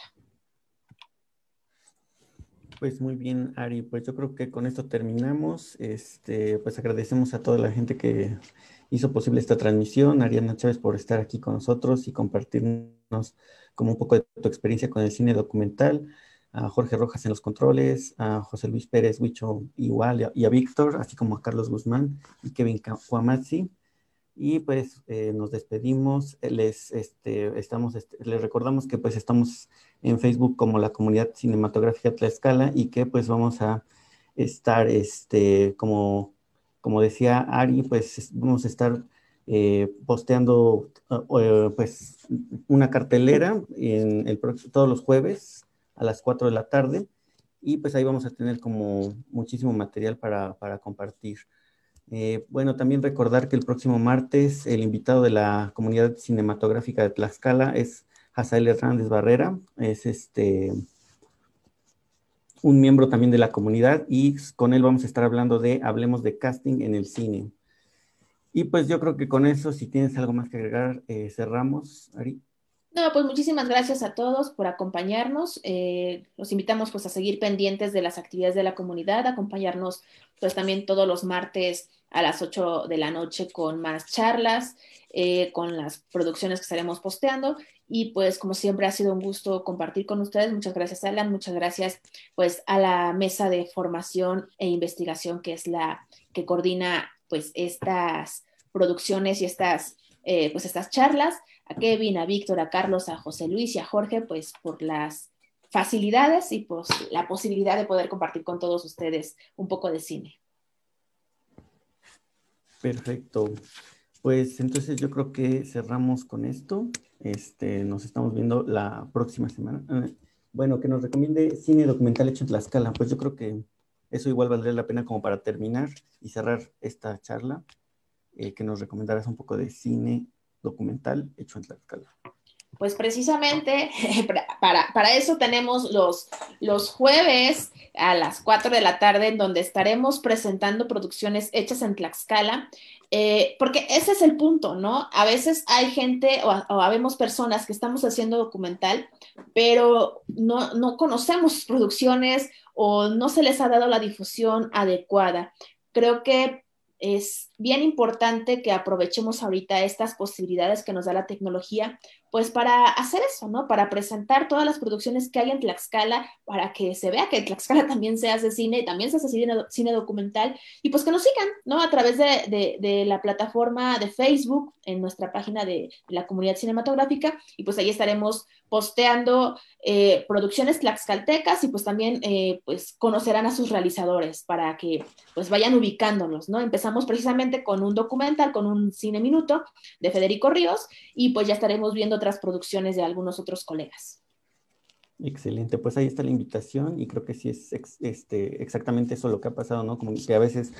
Pues muy bien, Ari, pues yo creo que con esto terminamos. Este, pues agradecemos a toda la gente que hizo posible esta transmisión, Ariana Chávez por estar aquí con nosotros y compartirnos como un poco de tu experiencia con el cine documental, a Jorge Rojas en los controles, a José Luis Pérez Huicho igual y a Víctor, así como a Carlos Guzmán y Kevin Cuamazzi. Y pues eh, nos despedimos, les, este, estamos, este, les recordamos que pues estamos en Facebook como la comunidad cinematográfica Tlaxcala y que pues vamos a estar, este, como, como decía Ari, pues vamos a estar eh, posteando uh, pues una cartelera en el, todos los jueves a las 4 de la tarde y pues ahí vamos a tener como muchísimo material para, para compartir. Eh, bueno, también recordar que el próximo martes el invitado de la comunidad cinematográfica de Tlaxcala es Hazael Hernández Barrera, es este un miembro también de la comunidad y con él vamos a estar hablando de Hablemos de casting en el cine. Y pues yo creo que con eso, si tienes algo más que agregar, eh, cerramos, Ari. No, pues muchísimas gracias a todos por acompañarnos. Eh, los invitamos pues a seguir pendientes de las actividades de la comunidad, acompañarnos pues también todos los martes a las 8 de la noche con más charlas, eh, con las producciones que estaremos posteando. Y pues como siempre ha sido un gusto compartir con ustedes. Muchas gracias Alan, muchas gracias pues a la mesa de formación e investigación que es la que coordina pues estas producciones y estas eh, pues estas charlas, a Kevin, a Víctor, a Carlos, a José Luis y a Jorge pues por las facilidades y pues la posibilidad de poder compartir con todos ustedes un poco de cine. Perfecto. Pues entonces yo creo que cerramos con esto. Este, nos estamos viendo la próxima semana. Ah, bueno, que nos recomiende cine documental hecho en Tlaxcala. Pues yo creo que eso igual valdría la pena como para terminar y cerrar esta charla, eh, que nos recomendaras un poco de cine documental hecho en Tlaxcala. Pues precisamente (laughs) para, para eso tenemos los, los jueves a las 4 de la tarde en donde estaremos presentando producciones hechas en Tlaxcala, eh, porque ese es el punto, ¿no? A veces hay gente o, o habemos personas que estamos haciendo documental, pero no, no conocemos producciones o no se les ha dado la difusión adecuada. Creo que es bien importante que aprovechemos ahorita estas posibilidades que nos da la tecnología, pues para hacer eso, ¿no? Para presentar todas las producciones que hay en Tlaxcala, para que se vea que Tlaxcala (laughs) también se hace cine, también se hace cine, documental, y pues que nos sigan, ¿no? A través de, la plataforma de Facebook, en nuestra página de la comunidad cinematográfica, y pues ahí estaremos posteando eh, producciones tlaxcaltecas y pues también eh, pues conocerán a sus realizadores para que pues vayan ubicándolos, ¿no? Empezamos precisamente con un documental, con un cine minuto de Federico Ríos y pues ya estaremos viendo otras producciones de algunos otros colegas. Excelente, pues ahí está la invitación y creo que sí es este, exactamente eso lo que ha pasado, ¿no? Como que a veces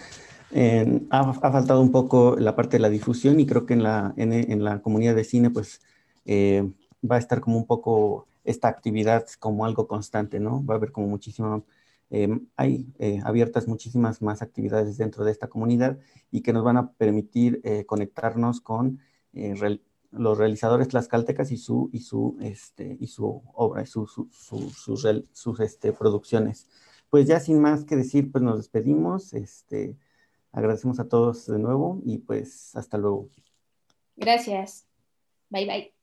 ha, faltado un poco la parte de la difusión y creo que en la, en, la comunidad de cine pues eh, va a estar como un poco esta actividad como algo constante, ¿no? Va a haber como muchísimo, eh, hay eh, abiertas muchísimas más actividades dentro de esta comunidad y que nos van a permitir eh, conectarnos con los realizadores tlaxcaltecas y su, y su, este, y su obra, y sus, sus este, producciones. Pues ya sin más que decir, pues nos despedimos, este, agradecemos a todos de nuevo y pues hasta luego. Gracias. Bye bye.